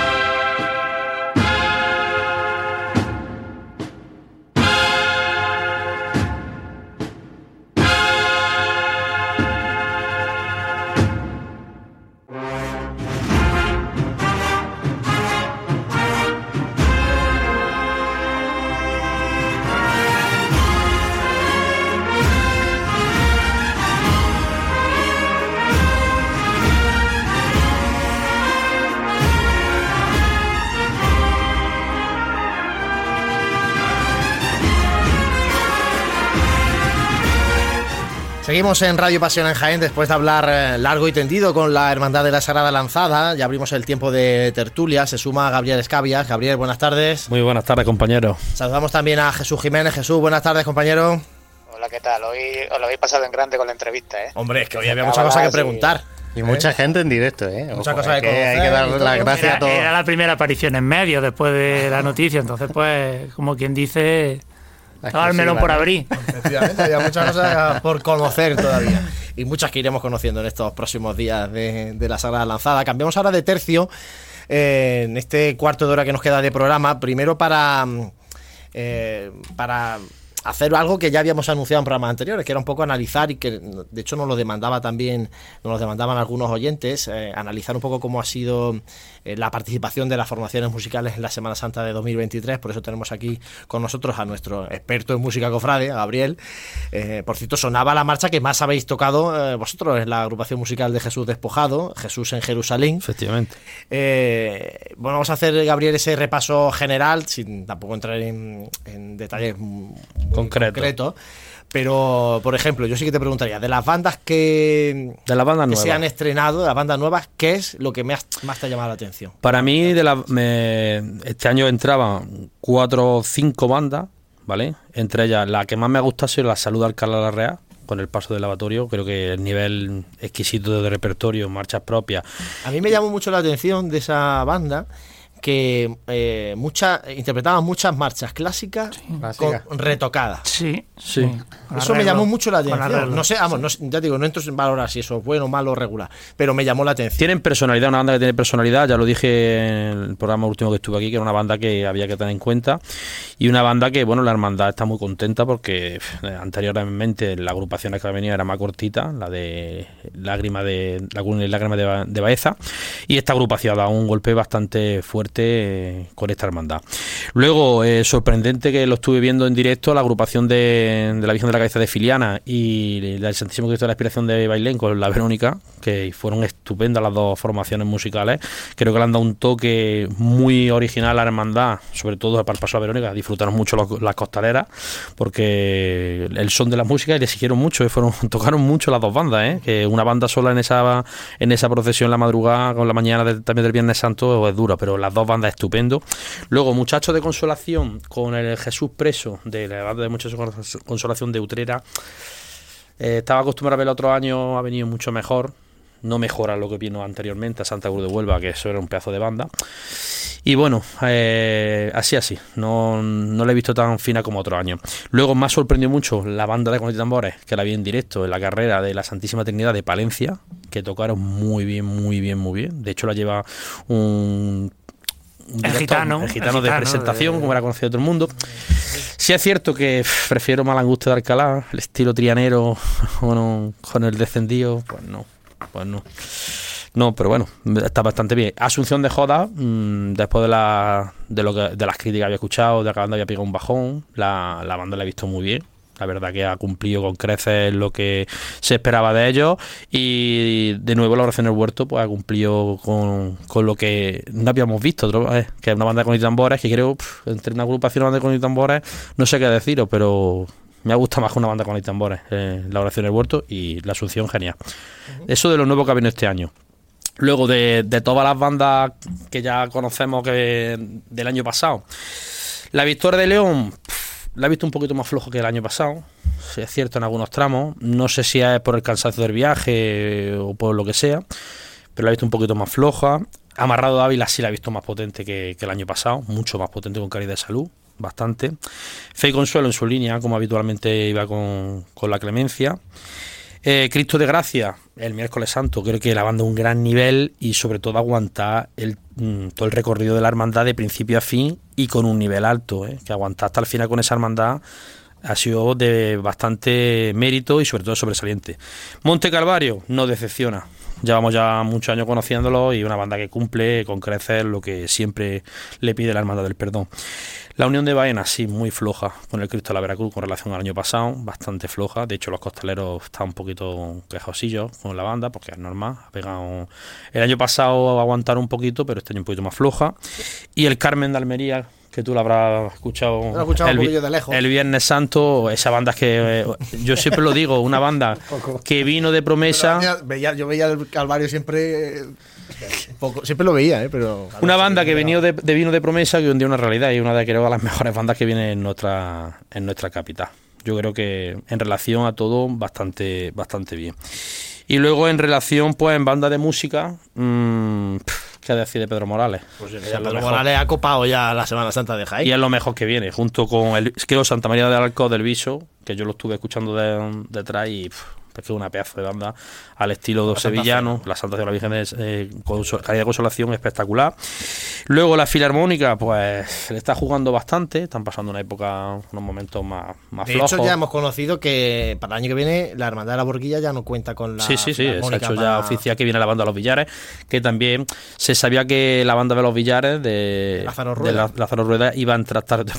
Seguimos en Radio Pasión en Jaén después de hablar eh, largo y tendido con la Hermandad de la Sagrada Lanzada. Ya abrimos el tiempo de tertulia. Se suma Gabriel Escabias. Gabriel, buenas tardes. Muy buenas tardes, compañeros. Saludamos también a Jesús Jiménez. Jesús, buenas tardes, compañero. Hola, ¿qué tal? Hoy os lo habéis pasado en grande con la entrevista, ¿eh? Hombre, es que hoy había muchas cosas que preguntar. Y mucha gente en directo, ¿eh? Muchas Ojo, cosas hay que que, hay que conocer dar las gracias a todos. era la primera aparición en medio después de la noticia, entonces pues, como quien dice, La estaba el melón exclusiva, por ¿no? abrir. Efectivamente, había muchas cosas por conocer todavía. Y muchas que iremos conociendo en estos próximos días de, de la Sagrada Lanzada. Cambiamos ahora de tercio eh, en este cuarto de hora que nos queda de programa. Primero para mm, eh, para hacer algo que ya habíamos anunciado en programas anteriores, que era un poco analizar y que de hecho nos lo demandaba también, nos lo demandaban algunos oyentes, eh, analizar un poco cómo ha sido eh, la participación de las formaciones musicales en la Semana Santa de 2023. Por eso tenemos aquí con nosotros a nuestro experto en música cofrade, a Gabriel. Eh, por cierto, sonaba la marcha que más habéis tocado vosotros, es la agrupación musical de Jesús Despojado, Jesús en Jerusalén. Efectivamente. bueno, vamos a hacer, Gabriel, ese repaso general, sin tampoco entrar en, en detalles concreto. Pero, por ejemplo, yo sí que te preguntaría, de las bandas que, de las bandas se han estrenado, de las bandas nuevas, ¿qué es lo que más te ha llamado la atención? Para mí, de la, este año entraban cuatro o cinco bandas, ¿vale? Entre ellas, la que más me ha gustado ha sido la Salud Alcalá la Real, con el paso del lavatorio. Creo que el nivel exquisito de repertorio, marchas propias. A mí me llamó mucho la atención de esa banda que eh, mucha, interpretaban muchas marchas clásicas retocadas. Sí, sí. Eso me llamó mucho la atención. No sé, vamos, ya digo, no entro en valorar si eso es bueno, malo o regular, pero me llamó la atención. Tienen personalidad, una banda que tiene personalidad, ya lo dije en el programa último que estuve aquí, que era una banda que había que tener en cuenta y una banda que, bueno, la hermandad está muy contenta porque anteriormente la agrupación que venía era más cortita, la de Lágrima de Laguna y Lágrima de, de Baeza, y esta agrupación ha dado un golpe bastante fuerte eh, con esta hermandad. Luego, eh, sorprendente que lo estuve viendo en directo, la agrupación de, la Visión de la Cabeza de Filiana y del Santísimo Cristo de la Inspiración de Bailén con la Verónica, que fueron estupendas las dos formaciones musicales. Creo que le han dado un toque muy original a la hermandad, sobre todo para el paso a Verónica. Disfrutaron mucho las costaleras, porque el son de la música y le siguieron mucho, y fueron, tocaron mucho las dos bandas, ¿eh? que una banda sola en esa, en esa procesión la madrugada con la mañana también del Viernes Santo es dura, pero las dos banda estupendo. Luego, Muchachos de Consolación con el Jesús Preso de la banda de Muchachos de Consolación de Utrera. Eh, estaba acostumbrado a ver el otro año, ha venido mucho mejor. No mejora lo que vino anteriormente a Santa Cruz de Huelva, que eso era un pedazo de banda. Y bueno, eh, así así, no, no la he visto tan fina como otro año. Luego me ha sorprendido mucho la banda de Con Tambores, que la vi en directo en la carrera de la Santísima Trinidad de Palencia, que tocaron muy bien, muy bien, muy bien. De hecho la lleva un el gitano, el gitano, de presentación, como era conocido todo el mundo. Sí es cierto que prefiero Malangustia de Alcalá, el estilo trianero con, con el descendido, pues no, pues no. No, pero bueno, está bastante bien. Asunción de Joda, mm, después de, la, de, lo que, de las críticas que había escuchado, de banda había pegado un bajón, la, la banda la he visto muy bien. La verdad que ha cumplido con creces lo que se esperaba de ellos y de nuevo la oración del huerto pues ha cumplido con, lo que no habíamos visto que es una banda con tambores que creo entre una agrupación y una banda con tambores no sé qué deciros, pero me ha gustado más que una banda con tambores, eh, la oración del huerto y la asunción genial. Eso de lo nuevo que ha venido este año. Luego de, todas las bandas que ya conocemos que del año pasado. La Victoria de León, la he visto un poquito más flojo que el año pasado, si es cierto en algunos tramos. No sé si es por el cansancio del viaje o por lo que sea, pero la he visto un poquito más floja. Amarrado de Ávila sí la he visto más potente que, el año pasado, mucho más potente con calidad de salud, bastante. Fe y Consuelo en su línea, como habitualmente iba con, con la clemencia. Eh, Cristo de Gracia, el miércoles santo, creo que la banda un gran nivel y sobre todo aguantar el, mm, todo el recorrido de la hermandad de principio a fin y con un nivel alto, eh, que aguantar hasta el final con esa hermandad ha sido de bastante mérito y sobre todo sobresaliente. Monte Calvario no decepciona. Llevamos ya muchos años conociéndolo y una banda que cumple con crecer lo que siempre le pide la Hermandad del Perdón. La Unión de Baena, sí, muy floja con el Cristo de la Veracruz con relación al año pasado, bastante floja. De hecho, los costaleros están un poquito quejosillos con la banda, porque es normal. Ha pegado... El año pasado aguantaron un poquito, pero este año un poquito más floja. Y el Carmen de Almería, que tú lo habrás escuchado, el, Viernes Santo, esa banda que eh, yo siempre lo digo, una banda que vino de promesa. yo veía el Calvario siempre siempre lo veía, ¿eh? pero. Una banda que vino de, vino de promesa que un día una realidad y una de creo las mejores bandas que viene en nuestra, en nuestra capital. Yo creo que en relación a todo, bastante, bastante bien. Y luego en relación, pues en banda de música, mmm, ¿qué decir de Pedro Morales? Pues Pedro Morales ha copado ya la Semana Santa de Jaén. Y es lo mejor que viene, junto con el, creo Santa María del Arco del Viso, que yo lo estuve escuchando detrás y que es una pedazo de banda al estilo de sevillano, la Santa de la Virgen es eh, calidad de consolación espectacular. Luego la Filarmónica, pues se le está jugando bastante, están pasando una época, unos momentos más, más De flojos. hecho, ya hemos conocido que para el año que viene la Hermandad de la Borguilla ya no cuenta con la. Sí, sí, sí, se ha hecho ya para- oficial que viene la banda de los Villares, que también se sabía que la banda de los Villares de Lázaro de Rueda. la- Lázaro Rueda iba a entrar tarde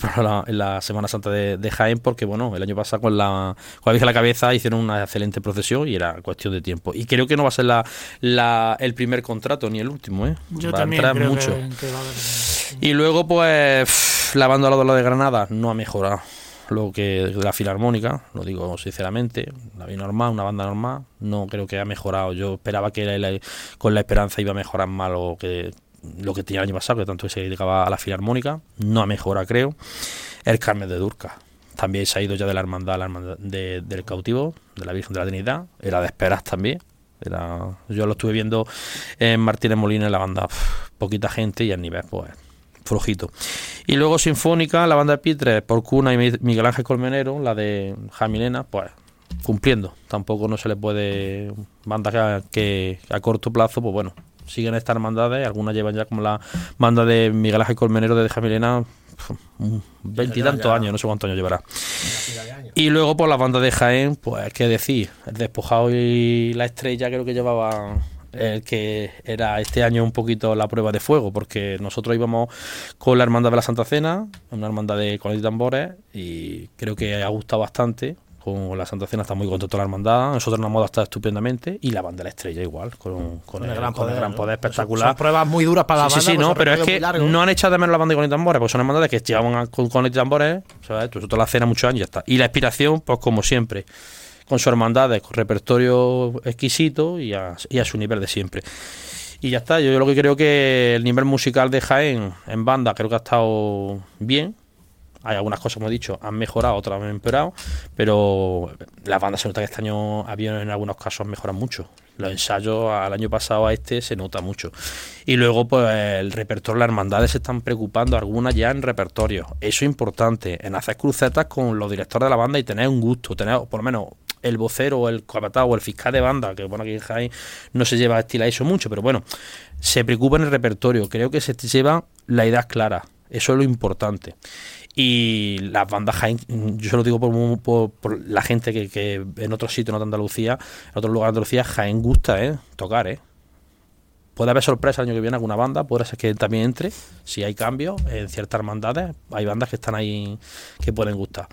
en la Semana Santa de, de Jaén, porque bueno, el año pasado con la, con la Virgen a la cabeza hicieron una excelente procesión y era cuestión de tiempo. Y creo que no va a ser la, la- el primer contrato ni el último, ¿eh? Yo va a entrar creo mucho. que, que va a haber. Y luego, pues, la banda de de Granada no ha mejorado lo que de la filarmónica, lo digo sinceramente, la vi normal, una banda normal, no creo que haya mejorado. Yo esperaba que la- la- con la esperanza iba a mejorar más lo que lo que tenía el año pasado, que tanto se dedicaba a la filarmónica, no ha mejorado, creo. El Carmen de Durca. También se ha ido ya de la hermandad, de- del cautivo, de la Virgen de la Trinidad, era de esperas también. Era, yo lo estuve viendo en Martínez Molina en la banda, poquita gente y el nivel, pues, flojito. Y luego Sinfónica, la banda de Pitre, por Cuna y Mi- Miguel Ángel Colmenero, la de Jamilena, pues cumpliendo. Tampoco no se le puede. Bandas que a corto plazo, pues bueno, siguen estas hermandades. Algunas llevan ya como la banda de Miguel Ángel Colmenero de Jamilena, veintitantos años, no sé cuántos años llevará. Y luego por la banda de Jaén, pues qué decir, el despojado y la estrella creo que llevaba el que era este año un poquito la prueba de fuego, porque nosotros íbamos con la hermandad de la Santa Cena, una hermandad de con y tambores, y creo que ha gustado bastante. Con la Santa Cena está muy contento la hermandad, nosotros en la moda está estupendamente, y la banda de la estrella igual, con, con el, con el gran poder espectacular. Son pruebas muy duras para la Sí, banda. sí, sí, pues no, pero es que no han echado de menos la banda con y tambores, pues son hermandades que llevaban con, con y tambores, ¿sabes? Nosotros la cena muchos años y ya está. Y la inspiración, pues como siempre, con su hermandades, con repertorio exquisito y a, y a su nivel de siempre. Y ya está, yo lo que creo que el nivel musical de Jaén en banda creo que ha estado bien. Hay algunas cosas, como he dicho, han mejorado, otras han empeorado, pero la banda se nota que este año había en algunos casos mejoran mucho. Los ensayos al año pasado a este se nota mucho. Y luego, pues el repertorio, las hermandades se están preocupando, algunas ya en repertorio. Eso es importante, en hacer crucetas con los directores de la banda y tener un gusto, tener por lo menos el vocero o el capataz o el fiscal de banda, que bueno, aquí en Jaén no se lleva a estilar eso mucho, pero bueno, se preocupa en el repertorio. Creo que se lleva la idea clara. Eso es lo importante. Y las bandas Jaén, yo se lo digo por, por- por la gente que, que en otros sitios, no de Andalucía, en otros lugares de Andalucía, Jaén gusta, ¿eh? Tocar, ¿eh? Puede haber sorpresa el año que viene alguna banda, puede ser que también entre, si hay cambios en ciertas hermandades, hay bandas que están ahí que pueden gustar.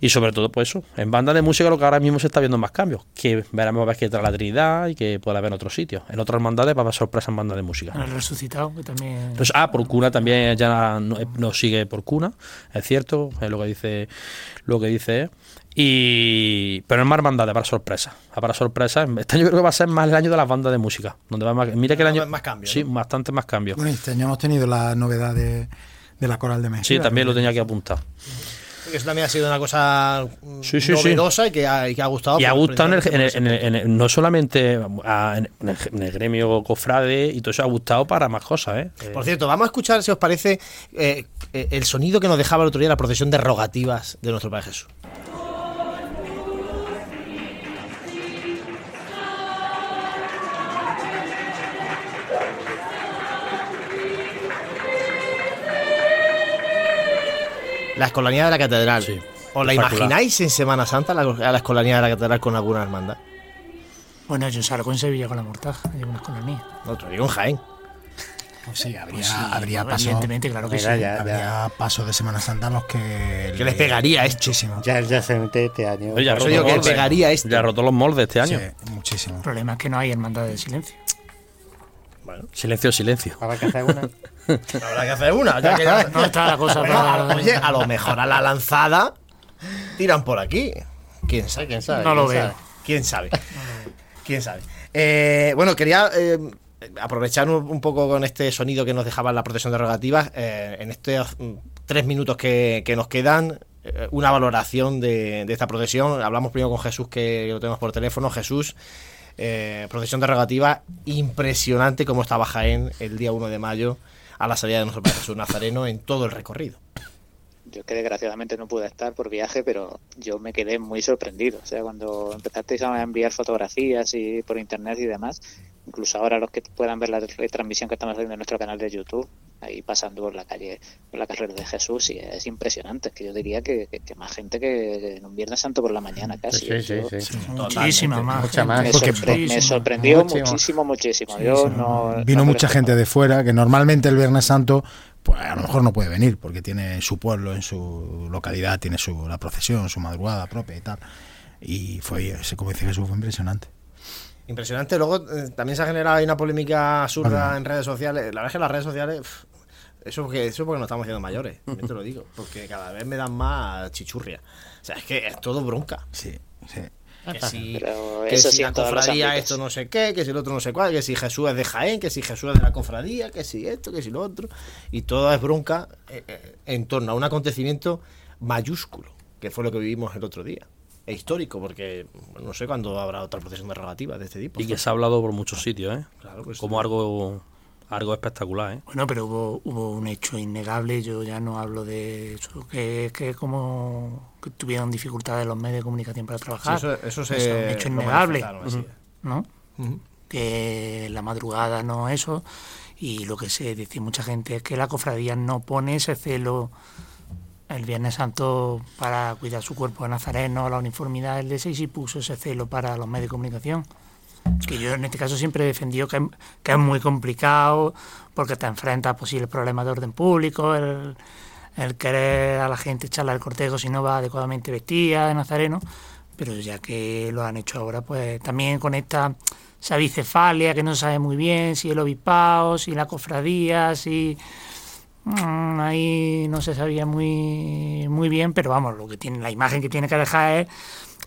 Y sobre todo, pues eso, en bandas de música lo que ahora mismo se está viendo más cambios, que veremos a ver que trae la Trinidad y que puede haber en otros sitios. En otras hermandades va a haber sorpresa en bandas de música. El resucitado, que también. Entonces, ah, por cuna también ya no, no sigue por cuna, es cierto, es lo que dice, lo que dice. Y pero es más hermandades para sorpresa, para sorpresa. Este año creo que va a ser más el año de las bandas de música, donde va más, mira que el año Más cambios, sí, bastante más cambios. Bueno, este año hemos tenido la novedad de, de la coral de México. Sí, también lo tenía que apuntar. Eso también ha sido una cosa mm, Sí, Y, que ha, y que ha gustado. Y ha gustado en el, en el- por eso. en el- en el- no solamente a- en, el, en el gremio cofrade y todo eso ha gustado para más cosas, ¿eh? Eh, Por cierto, vamos a escuchar, si os parece, eh, eh, el sonido que nos dejaba el otro día la procesión de rogativas de nuestro Padre Jesús. La escolanía de la catedral. Sí, ¿Os la imagináis en Semana Santa la, a la escolanía de la catedral con alguna hermandad? Bueno, yo salgo en Sevilla con la mortaja, llevo una escolanía. No, te digo en Jaén. Pues sí, habría, Pues sí, habría paso, evidentemente, claro que Mira, sí. ya, habría paso de Semana Santa a los que... Que les pegaría esto. Muchísimo. ya, ya se mete este año. Oye, ya roto digo los que moldes. pegaría esto. Ya roto los moldes este año. Sí, muchísimo. El problema es que no hay hermandad de silencio. Silencio, silencio. Habrá que hacer una. Habrá que hacer una. ya que ya- No está la cosa Bueno, para- a- oye, a lo mejor a la lanzada tiran por aquí. ¿Quién sabe? ¿Quién sabe? No lo ¿Quién veo. sabe? ¿Quién sabe? ¿Quién sabe? Eh, bueno, quería eh, aprovechar un, poco con este sonido que nos dejaba la protección de rogativas. eh, en estos mm, tres minutos que, que nos quedan, una valoración de, de esta procesión. Hablamos primero con Jesús, que lo tenemos por teléfono. Jesús, eh, procesión de rogativas, impresionante como estaba Jaén el día 1 de mayo a la salida de nuestro Padre Jesús Nazareno en todo el recorrido. yo que desgraciadamente no pude estar por viaje, pero yo me quedé muy sorprendido. O sea, cuando empezasteis a enviar fotografías y por internet y demás, incluso ahora los que puedan ver la retransmisión que estamos haciendo en nuestro canal de YouTube, ahí pasando por la calle, por la carrera de Jesús, y es impresionante. Es que yo diría que, que, más gente que en un Viernes Santo por la mañana casi. Sí, sí, sí. Muchísima más. Mucha más. Me, sorpre me sorprendió muchísimo, muchísimo. Yo no, Vino no mucha gente de fuera, que normalmente el Viernes Santo pues a lo mejor no puede venir porque tiene su pueblo, en su localidad, tiene su la procesión, su madrugada propia y tal. Y fue, como dice Jesús, fue impresionante. Impresionante. Luego eh, también se ha generado ahí una polémica absurda en redes sociales. La verdad es que las redes sociales, pff, eso porque, eso porque nos estamos haciendo mayores, también te lo digo. Porque cada vez me dan más chichurria. O sea, es que es todo bronca. Sí, sí. Que si, Pero que eso si sí la cofradía esto no sé qué, que si el otro no sé cuál, que si Jesús es de Jaén, que si Jesús es de la cofradía, que si esto, que si lo otro. Y todo es bronca eh, eh, en torno a un acontecimiento mayúsculo, que fue lo que vivimos el otro día. Es histórico, porque no sé cuándo habrá otra procesión de rogativas de este tipo. Y que se ha hablado por muchos sitios, ¿eh? Claro, pues, Como algo, algo espectacular, ¿eh? Bueno, pero hubo, hubo un hecho innegable, yo ya no hablo de eso, que es que como que tuvieron dificultades los medios de comunicación para trabajar. Sí, eso- eso se es un hecho innegable. ¿no? Que la madrugada no eso, y lo que se dice mucha gente es que la cofradía no pone ese celo el Viernes Santo para cuidar su cuerpo de nazareno, la uniformidad del D6 y puso ese celo para los medios de comunicación. Que yo en este caso siempre he defendido que, que es muy complicado porque te enfrentas a posibles problemas de orden público, el, el querer a la gente echarle al cortejo si no va adecuadamente vestida de nazareno, pero ya que lo han hecho ahora, pues también con esta esa bicefalia que no sabe muy bien si el obispado, si la cofradía, si Mm, ahí no se sabía muy muy bien, pero vamos, lo que tiene la imagen que tiene que dejar es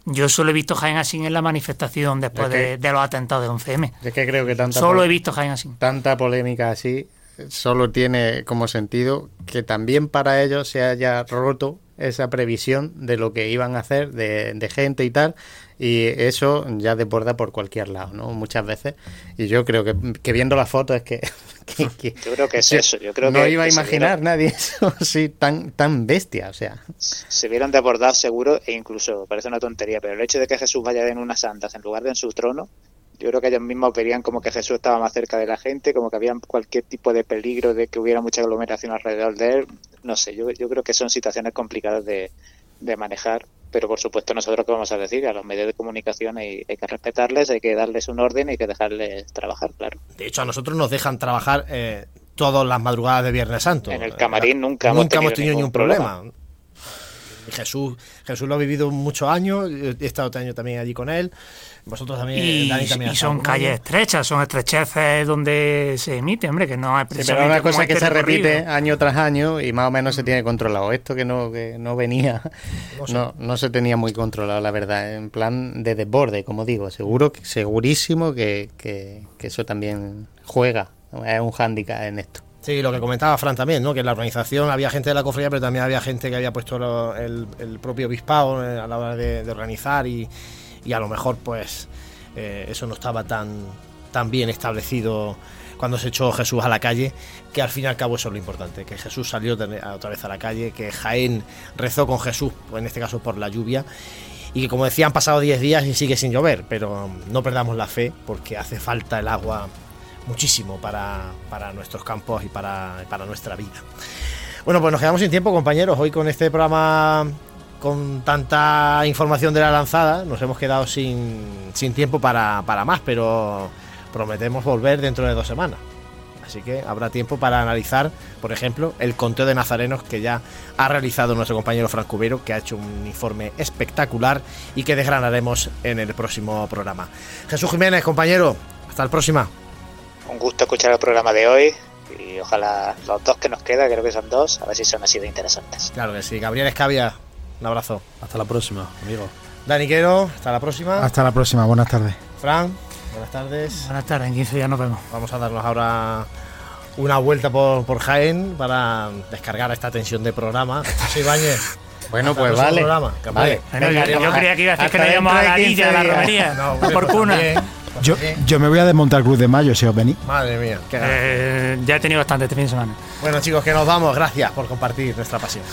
yo solo he visto Jaén así en la manifestación después que- de, los atentados de 11M. Es que creo que tanta Solo he visto Jaén así. tanta polémica así solo tiene como sentido que también para ellos se haya roto esa previsión de lo que iban a hacer de, de gente y tal y eso ya desborda por cualquier lado no muchas veces y yo creo que, que viendo las fotos es que, que- que- Yo creo que es eso. Yo creo no que, iba a imaginar vieron- nadie eso así tan tan bestia o sea se vieron desbordados seguro e incluso parece una tontería, pero el hecho de que Jesús vaya en unas santas en lugar de en su trono, yo creo que ellos mismos verían como que Jesús estaba más cerca de la gente, como que había cualquier tipo de peligro de que hubiera mucha aglomeración alrededor de él. No sé, yo, yo creo que son situaciones complicadas de, de manejar, pero por supuesto nosotros que vamos a decir, a los medios de comunicación hay, hay que respetarles, hay que darles un orden y hay que dejarles trabajar, claro. De hecho, a nosotros nos dejan trabajar eh, todas las madrugadas de Viernes Santo. En el camarín nunca hemos nunca hemos tenido tenido ningún ningún problema. Jesús, Jesús lo ha vivido muchos años, he estado este año también allí con él. Vosotros también, Y, Dani también ha y estado son calles estrechas, son estrecheces donde se emite, hombre, que no es Sí, pero una cosa es que este se repite año tras año y más o menos se tiene controlado. Esto que no, que no venía, no, no se tenía muy controlado, la verdad. En plan de desborde, como digo. Seguro, que- segurísimo que, que, que eso también juega. Es un hándicap en esto. Sí, lo que comentaba Fran también, ¿no? Que en la organización había gente de la cofradía, pero también había gente que había puesto el, propio obispado eh, a la hora de, organizar y, y a lo mejor pues eh, eso no estaba tan, tan bien establecido cuando se echó Jesús a la calle, que al fin y al cabo eso es lo importante, que Jesús salió otra vez a la calle, que Jaén rezó con Jesús, pues en este caso por la lluvia, y que como decía han pasado 10 días y sigue sin llover, pero no perdamos la fe porque hace falta el agua muchísimo para, para nuestros campos y para, para nuestra vida. Bueno, pues nos quedamos sin tiempo, compañeros. Hoy con este programa con tanta información de la lanzada, nos hemos quedado sin, sin tiempo para, para más, pero prometemos volver dentro de dos semanas. Así que habrá tiempo para analizar, por ejemplo, el conteo de nazarenos que ya ha realizado nuestro compañero Frank Cubero, que ha hecho un informe espectacular y que desgranaremos en el próximo programa. Jesús Jiménez, compañero, hasta la próxima. Un gusto escuchar el programa de hoy y ojalá los dos que nos quedan, creo que son dos, a ver si son así de interesantes. Claro que sí. Gabriel Escavia, un abrazo. Hasta la próxima, amigo. Dani Quero, hasta la próxima. Hasta la próxima, buenas tardes. Fran, buenas tardes. Buenas tardes, en 15 días nos vemos. Vamos a darnos ahora una vuelta por, por Jaén para descargar esta tensión de programa. José Ibáñez. Bueno, hasta pues vale. programa. Vale. Yo, yo creía que iba a decir que nos íbamos a la de Villa, a la 15 días. romería. No, por cuna. también, Yo, yo me voy a desmontar Cruz de Mayo si os venís. Madre mía, qué. Eh, ya he tenido bastante este fin de semana. Bueno, chicos, que nos vamos. Gracias por compartir nuestra pasión.